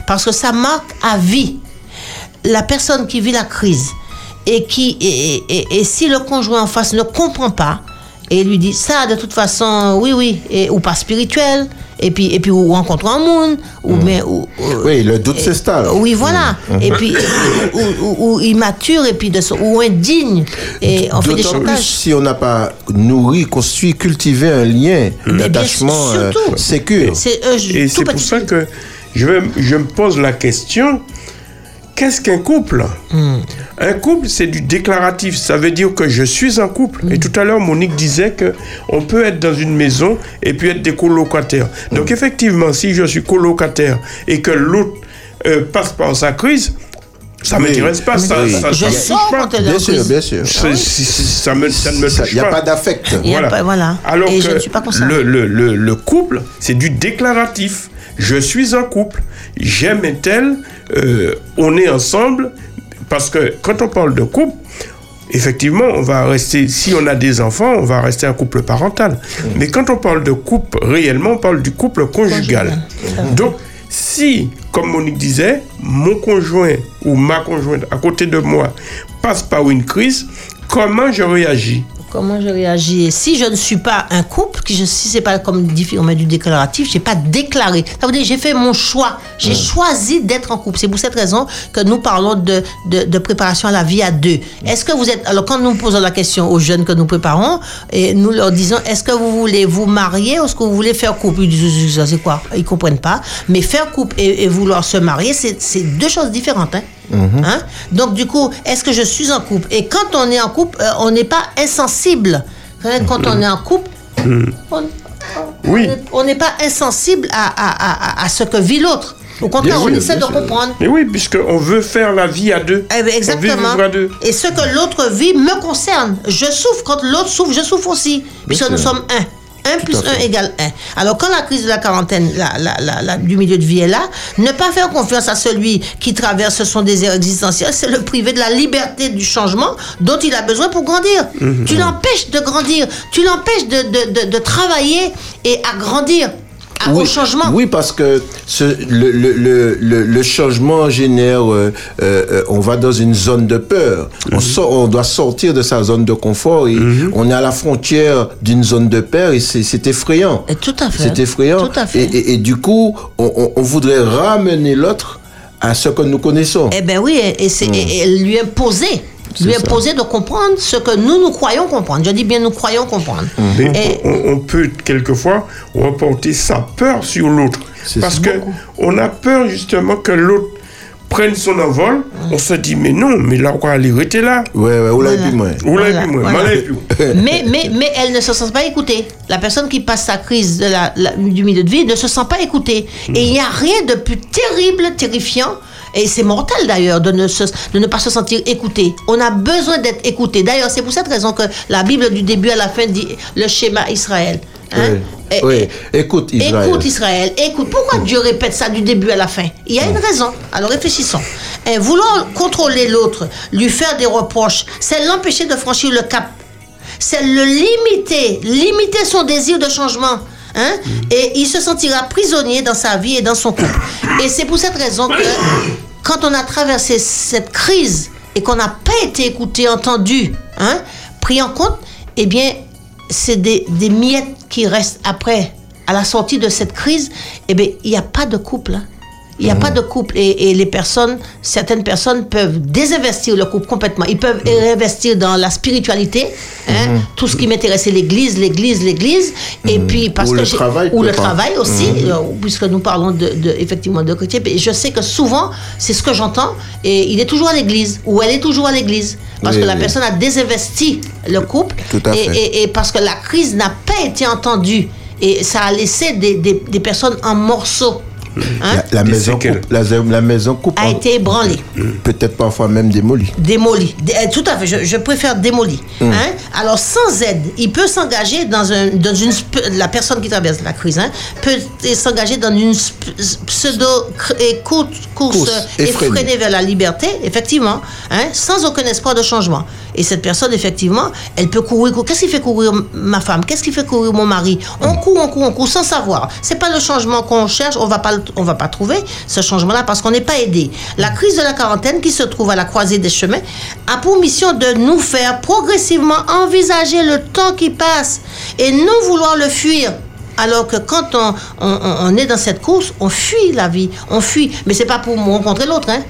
Parce que ça marque à vie la personne qui vit la crise et qui et, et- et si le conjoint en face ne comprend pas et lui dit ça de toute façon oui oui et, ou pas spirituel et puis et puis ou rencontre un monde ou mais ou, ou- Oui, le doute s'installe. oui voilà Mhm. et puis ou, ou- ou immature et puis de son- ou indigne et on fait des D'autant plus chantages si on n'a pas nourri, construit, cultivé un lien d'attachement euh, surtout. sécure. c'est euh, Et c'est pour ça que je, vais- je me pose la question qu'est-ce qu'un couple? Un couple, c'est du déclaratif. Ça veut dire que je suis un couple. Et tout à l'heure, Monique disait que on peut être dans une maison et puis être des colocataires. Donc effectivement, si je suis colocataire et que l'autre euh, passe par sa crise, ça ne m'intéresse pas. Ça, Oui. ça, Je ça me sens touche pas. quand elle est en Bien sûr, bien sûr. Ça, me, ça ne me Ça, touche Il n'y a pas. pas d'affect. Pas- voilà. Alors Et que je ne suis pas concernée. le, le, le, le couple, c'est du déclaratif. Je suis un couple, j'aime un tel, euh, on est ensemble. Parce que quand on parle de couple, effectivement, on va rester, si on a des enfants, on va rester un couple parental. Mais quand on parle de couple, réellement, on parle du couple conjugal. Donc, si, comme Monique disait, mon conjoint ou ma conjointe à côté de moi passe par une crise, comment je réagis? Comment je réagis Et Si je ne suis pas un couple, que je, si c'est pas comme on met du déclaratif, j'ai pas déclaré. Ça veut dire j'ai fait mon choix. J'ai choisi d'être en couple. C'est pour cette raison que nous parlons de, de, de préparation à la vie à deux. Est-ce que vous êtes alors quand nous posons la question aux jeunes que nous préparons et nous leur disons est-ce que vous voulez vous marier ou est-ce que vous voulez faire couple? Ils disent c'est quoi? Ils comprennent pas. Mais faire couple et, et vouloir se marier, c'est c'est deux choses différentes. Hein? Hein? Donc, du coup, est-ce que je suis en couple? Et quand on est en couple, euh, on n'est pas insensible. Quand on est en couple, on Oui. on n'est pas insensible à, à, à, à ce que vit l'autre. Au contraire, Bien on sûr, essaie de sûr. comprendre. Mais oui, puisqu'on veut faire la vie à deux. Eh ben, exactement. à deux. Et ce que l'autre vit me concerne. Je souffre quand l'autre souffre, je souffre aussi. Puisque nous sommes un. 1 plus 1 égale 1. Alors, quand la crise de la quarantaine la, la, la, la- du milieu de vie est là, ne pas faire confiance à celui qui traverse son désir existentiel, c'est le priver de la liberté du changement dont il a besoin pour grandir. Tu l'empêches de grandir, tu l'empêches de, de, de, de travailler et à grandir, à- au changement. Oui, parce que ce, le, le, le, le, le changement génère, euh, euh, on va dans une zone de peur. On, sort, on doit sortir de sa zone de confort et on est à la frontière d'une zone de peur et c'est effrayant. Et tout à fait. C'est effrayant. Tout à fait. Et, et, et du coup, on, on, on voudrait ramener l'autre à ce que nous connaissons. Eh ben oui, et, et c'est et- et lui imposer. Lui imposer de comprendre ce que nous, nous croyons comprendre. Je dis bien nous croyons comprendre. Mais Et- on, on peut quelquefois reporter sa peur sur l'autre. Parce que on a peur justement que l'autre prenne son envol. On se dit, mais non, mais là, on aller rester là. Ouais, ouais, ou là, et Voilà. puis moi. Ou là, Voilà, et puis moi, voilà. mal et puis moi. mais, mais, mais elle ne se sent pas écoutée. La personne qui passe sa crise de la, la- du milieu de vie ne se sent pas écoutée. Et il n'y a rien de plus terrible, terrifiant. Et c'est mortel d'ailleurs de, ne se- de ne pas se sentir écouté. On a besoin d'être écouté. D'ailleurs, c'est pour cette raison que la Bible du début à la fin dit le schéma Israël. Hein? Oui. Et- Oui. Écoute, Israël. Écoute Israël, écoute. Pourquoi Dieu répète ça du début à la fin? Il y a une raison. Alors réfléchissons. Et vouloir contrôler l'autre, lui faire des reproches, c'est l'empêcher de franchir le cap. C'est le limiter, limiter son désir de changement. Hein? Et il se sentira prisonnier dans sa vie et dans son couple. Et c'est pour cette raison que quand on a traversé cette crise et qu'on n'a pas été écouté, entendu, hein, pris en compte, eh bien, c'est des, miettes qui restent après. À la sortie de cette crise, eh bien, il n'y a pas de couple. hein. Il n'y a pas de couple. Et, et les personnes, certaines personnes peuvent désinvestir le couple complètement. Ils peuvent réinvestir dans la spiritualité. hein, Tout ce qui m'intéresse, c'est l'église, l'église, l'église. Et puis, parce Ou que le j'ai- travail, Ou le travail aussi, euh, puisque nous parlons de, de- effectivement de chrétien. Et je sais que souvent, c'est ce que j'entends. Et il est toujours à l'église. Ou elle est toujours à l'église. Parce Oui, que la oui. personne a désinvesti le couple. Tout à et, fait. et- et parce que la crise n'a pas été entendue. Et ça a laissé des, des- des personnes en morceaux. Hein, La, maison coupe, la, la maison coupe a été ébranlée. peut-être parfois même démolie. Démoli. Dé- euh, tout à fait, je, je préfère démoli. Hein? Alors, sans aide, il peut s'engager dans, un, dans une. La personne qui traverse la crise hein, peut s'engager dans une pseudo course, Course effrénée. effrénée vers la liberté, effectivement, hein, sans aucun espoir de changement. Et cette personne, effectivement, elle peut courir. Qu'est-ce qui fait courir ma femme? Qu'est-ce qui fait courir mon mari? On court, on court, on court sans savoir. C'est pas le changement qu'on cherche. On va pas, le- on va pas trouver ce changement-là parce qu'on n'est pas aidé. La crise de la quarantaine qui se trouve à la croisée des chemins a pour mission de nous faire progressivement envisager le temps qui passe et non vouloir le fuir. Alors que quand on, on- est dans cette course, on fuit la vie, on fuit. Mais c'est pas pour rencontrer l'autre, hein.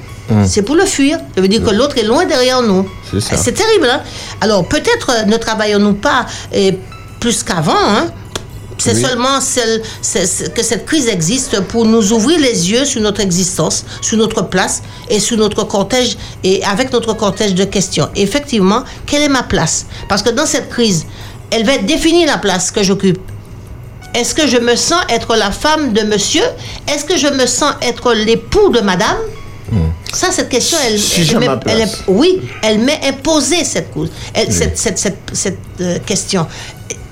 C'est pour le fuir. Ça veut dire que l'autre est loin derrière nous. C'est. Et terrible, hein. Alors peut-être euh, ne travaillons-nous pas euh, plus qu'avant, hein. C'est Oui. seulement celle- que cette crise existe pour nous ouvrir les yeux sur notre existence, sur notre place et sur notre cortège et avec notre cortège de questions. Effectivement, quelle est ma place? Parce que dans cette crise, elle va définir la place que j'occupe. Est-ce que je me sens être la femme de monsieur? Est-ce que je me sens être l'époux de madame? Ça, cette question, elle, Si elle place. elle est- oui, elle m'est imposée cette, cause, elle- cette, cette, cette, cette, euh, question.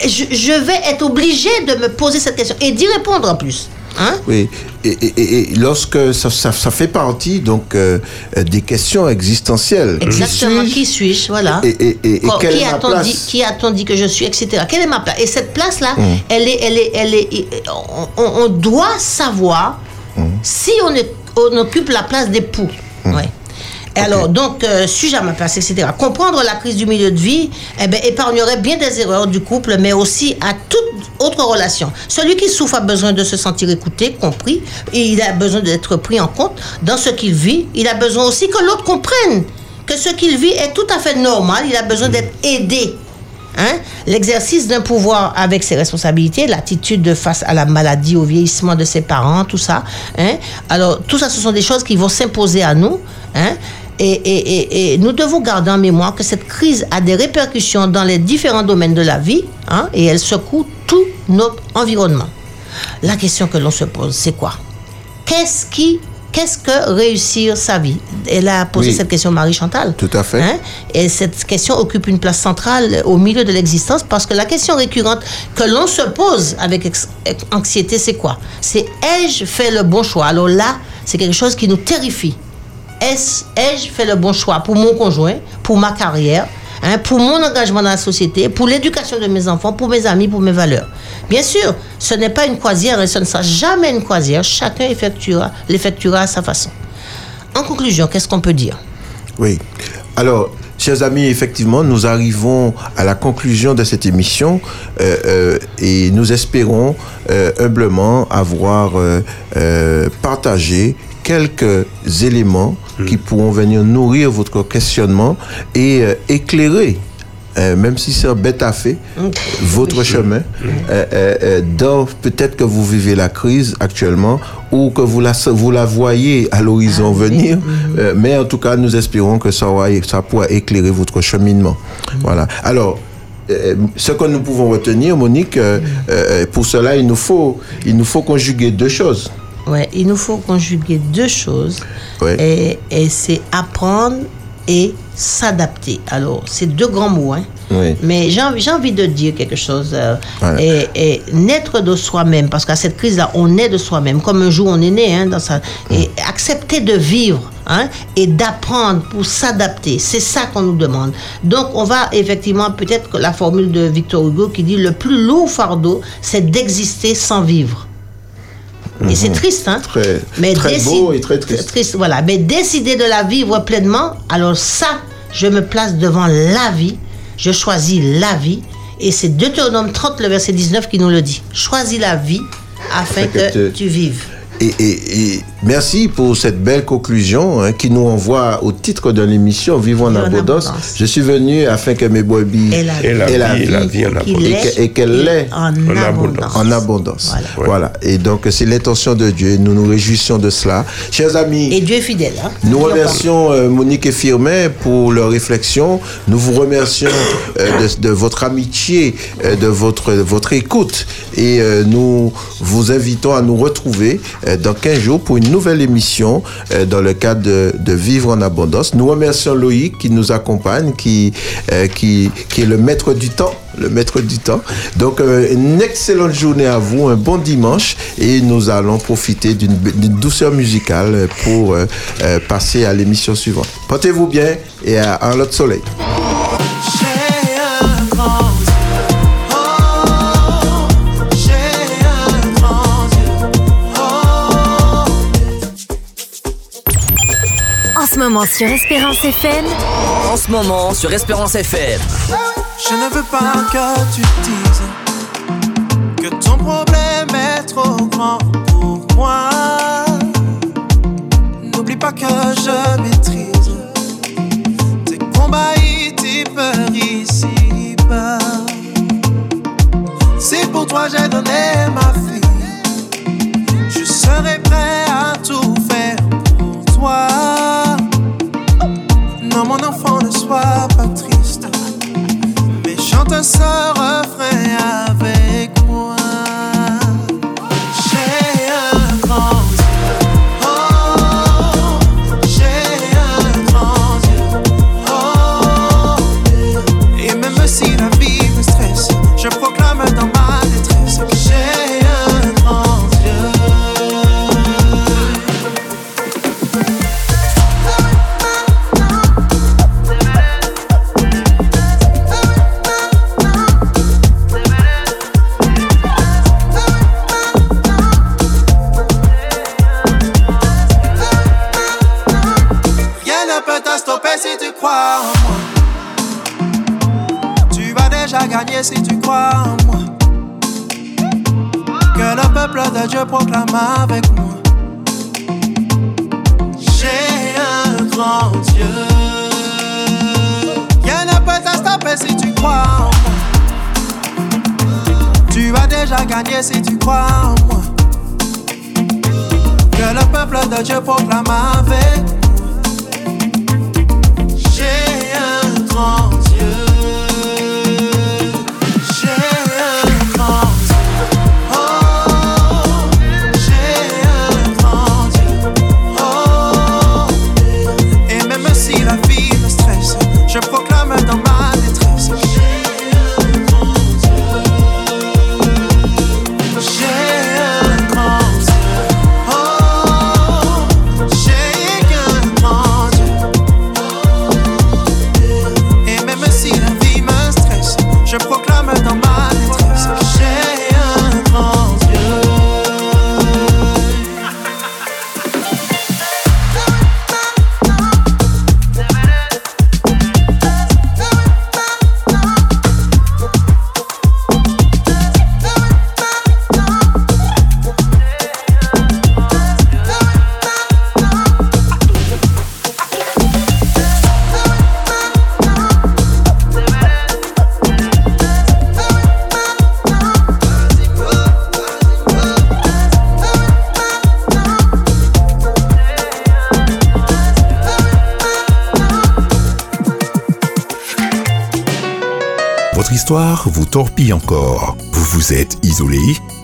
Je, je vais être obligée de me poser cette question et d'y répondre en plus. Hein? Oui, et, et- et- et lorsque ça, ça- ça fait partie donc euh, euh, des questions existentielles. Qui Exactement, suis-je? Qui suis-je? Voilà. Et, et- et- et Quoi, quelle qui est ma a-t-on place? dit, qui a-t-on dit que je suis, etc. Quelle est ma place Et cette place-là, Mm. elle est, elle est, elle est, on, on- on doit savoir Mm. si on, est- on occupe la place d'époux. Ouais. Et alors, donc, euh, suis-je à ma place, etc. Comprendre la crise du milieu de vie eh ben, épargnerait bien des erreurs du couple, mais aussi à toute autre relation. Celui qui souffre a besoin de se sentir écouté, compris, et il a besoin d'être pris en compte dans ce qu'il vit. Il a besoin aussi que l'autre comprenne que ce qu'il vit est tout à fait normal. Il a besoin d'être aidé. Hein? L'exercice d'un pouvoir avec ses responsabilités, l'attitude de face à la maladie, au vieillissement de ses parents, tout ça. Hein? Alors, tout ça, ce sont des choses qui vont s'imposer à nous. Hein? Et, nous devons garder en mémoire que cette crise a des répercussions dans les différents domaines de la vie et elle secoue tout notre environnement. La question que l'on se pose, c'est quoi? Qu'est-ce qui, qu'est-ce que réussir sa vie? Elle a posé Oui. cette question Marie Chantal. Tout à fait. Hein? Et cette question occupe une place centrale au milieu de l'existence parce que la question récurrente que l'on se pose avec anxiété, c'est quoi? C'est ai-je fait le bon choix? Alors là, c'est quelque chose qui nous terrifie. Est-ce- Ai-je fait le bon choix pour mon conjoint, pour ma carrière, hein, pour mon engagement dans la société, pour l'éducation de mes enfants, pour mes amis, pour mes valeurs Bien sûr, ce n'est pas une croisière et ce ne sera jamais une croisière. Chacun effectuera, l'effectuera à sa façon. En conclusion, qu'est-ce qu'on peut dire? Oui. Alors, chers amis, effectivement, nous arrivons à la conclusion de cette émission euh, euh, et nous espérons euh, humblement avoir partagé quelques éléments qui pourront venir nourrir votre questionnement et euh, éclairer. euh, même si c'est un bête à fait, votre chemin, euh, euh, dans peut-être que vous vivez la crise actuellement ou que vous la, vous la voyez à l'horizon venir, euh, mais en tout cas, nous espérons que ça, aura, ça pourra éclairer votre cheminement. Voilà. Alors, ce que nous pouvons retenir, Monique, pour cela, il nous faut, il nous faut conjuguer deux choses. Ouais, il nous faut conjuguer deux choses. Ouais. Et, et c'est apprendre et s'adapter. Alors, c'est deux grands mots, hein. Oui. Mais j'ai envie, de dire quelque chose. euh, et, et naître de soi-même, parce qu'à cette crise-là, on naît de soi-même, comme un jour on est né, hein, dans sa, et accepter de vivre, hein, et d'apprendre pour s'adapter. C'est ça qu'on nous demande. Donc, on va effectivement, peut-être la formule de Victor Hugo qui dit le plus lourd fardeau, c'est d'exister sans vivre. Et c'est triste, hein? Très, Mais très décide- beau et très triste. Voilà. Mais décider de la vivre pleinement, alors ça, je me place devant la vie, je choisis la vie. Et c'est Deutéronome 30, le verset 19 qui nous le dit. Choisis la vie afin que tu vives. Et, et- et merci pour cette belle conclusion hein, qui nous envoie au titre de l'émission Vivons en abondance. Je suis venu afin que mes brebis la la aient vie, la vie en abondance. et qu'elle l'est en, abondance. en abondance. Voilà. Voilà. Et donc, c'est l'intention de Dieu. Nous nous réjouissons de cela. Chers amis, Et Dieu est fidèle. Hein? nous remercions euh, Monique et Firmin pour leur réflexion. Nous vous remercions euh, de, de votre amitié, euh, de votre, votre écoute. Et nous vous invitons à nous retrouver dans 15 jours pour une nouvelle émission euh, dans le cadre de, Vivre en abondance. Nous remercions Loïc qui nous accompagne, qui, euh, qui, qui est le maître du temps le maître du temps. Donc, euh, une excellente journée à vous, un bon dimanche, et nous allons profiter d'une douceur musicale pour euh, euh, passer à l'émission suivante. Portez-vous bien et à, à l'autre soleil. moment sur Espérance FM. En ce moment sur Espérance FM. Je ne veux pas que tu dises que ton problème est trop grand pour moi. N'oublie pas que je maîtrise tes combats et tes peurs ici. Si pour toi j'ai donné ma vie, je serai prêt à tout faire pour toi. Non, mon enfant, ne sois pas triste. Mais chante un refrain avec. Encore. Vous vous êtes isolé,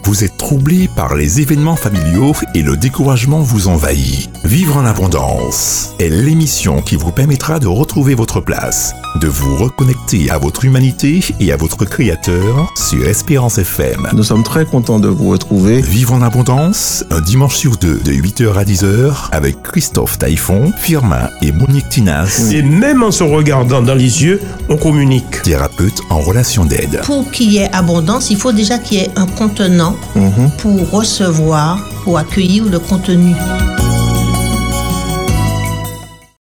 vous êtes troublé par les événements familiaux et le découragement vous envahit. Vivre en abondance est l'émission qui vous permettra de retrouver votre place, de vous reconnecter à votre humanité et à votre créateur sur Espérance FM. Nous sommes très contents de vous retrouver. Vivre en abondance, un dimanche sur deux, de 8h à 10h, avec Christophe Taïfon, Firmin et Monique Tinas, Et même en se regardant dans les yeux, on communique. thérapeute en relation d'aide. Pour qu'il y ait abondance, il faut déjà qu'il y ait un contenant pour recevoir, pour accueillir le contenu.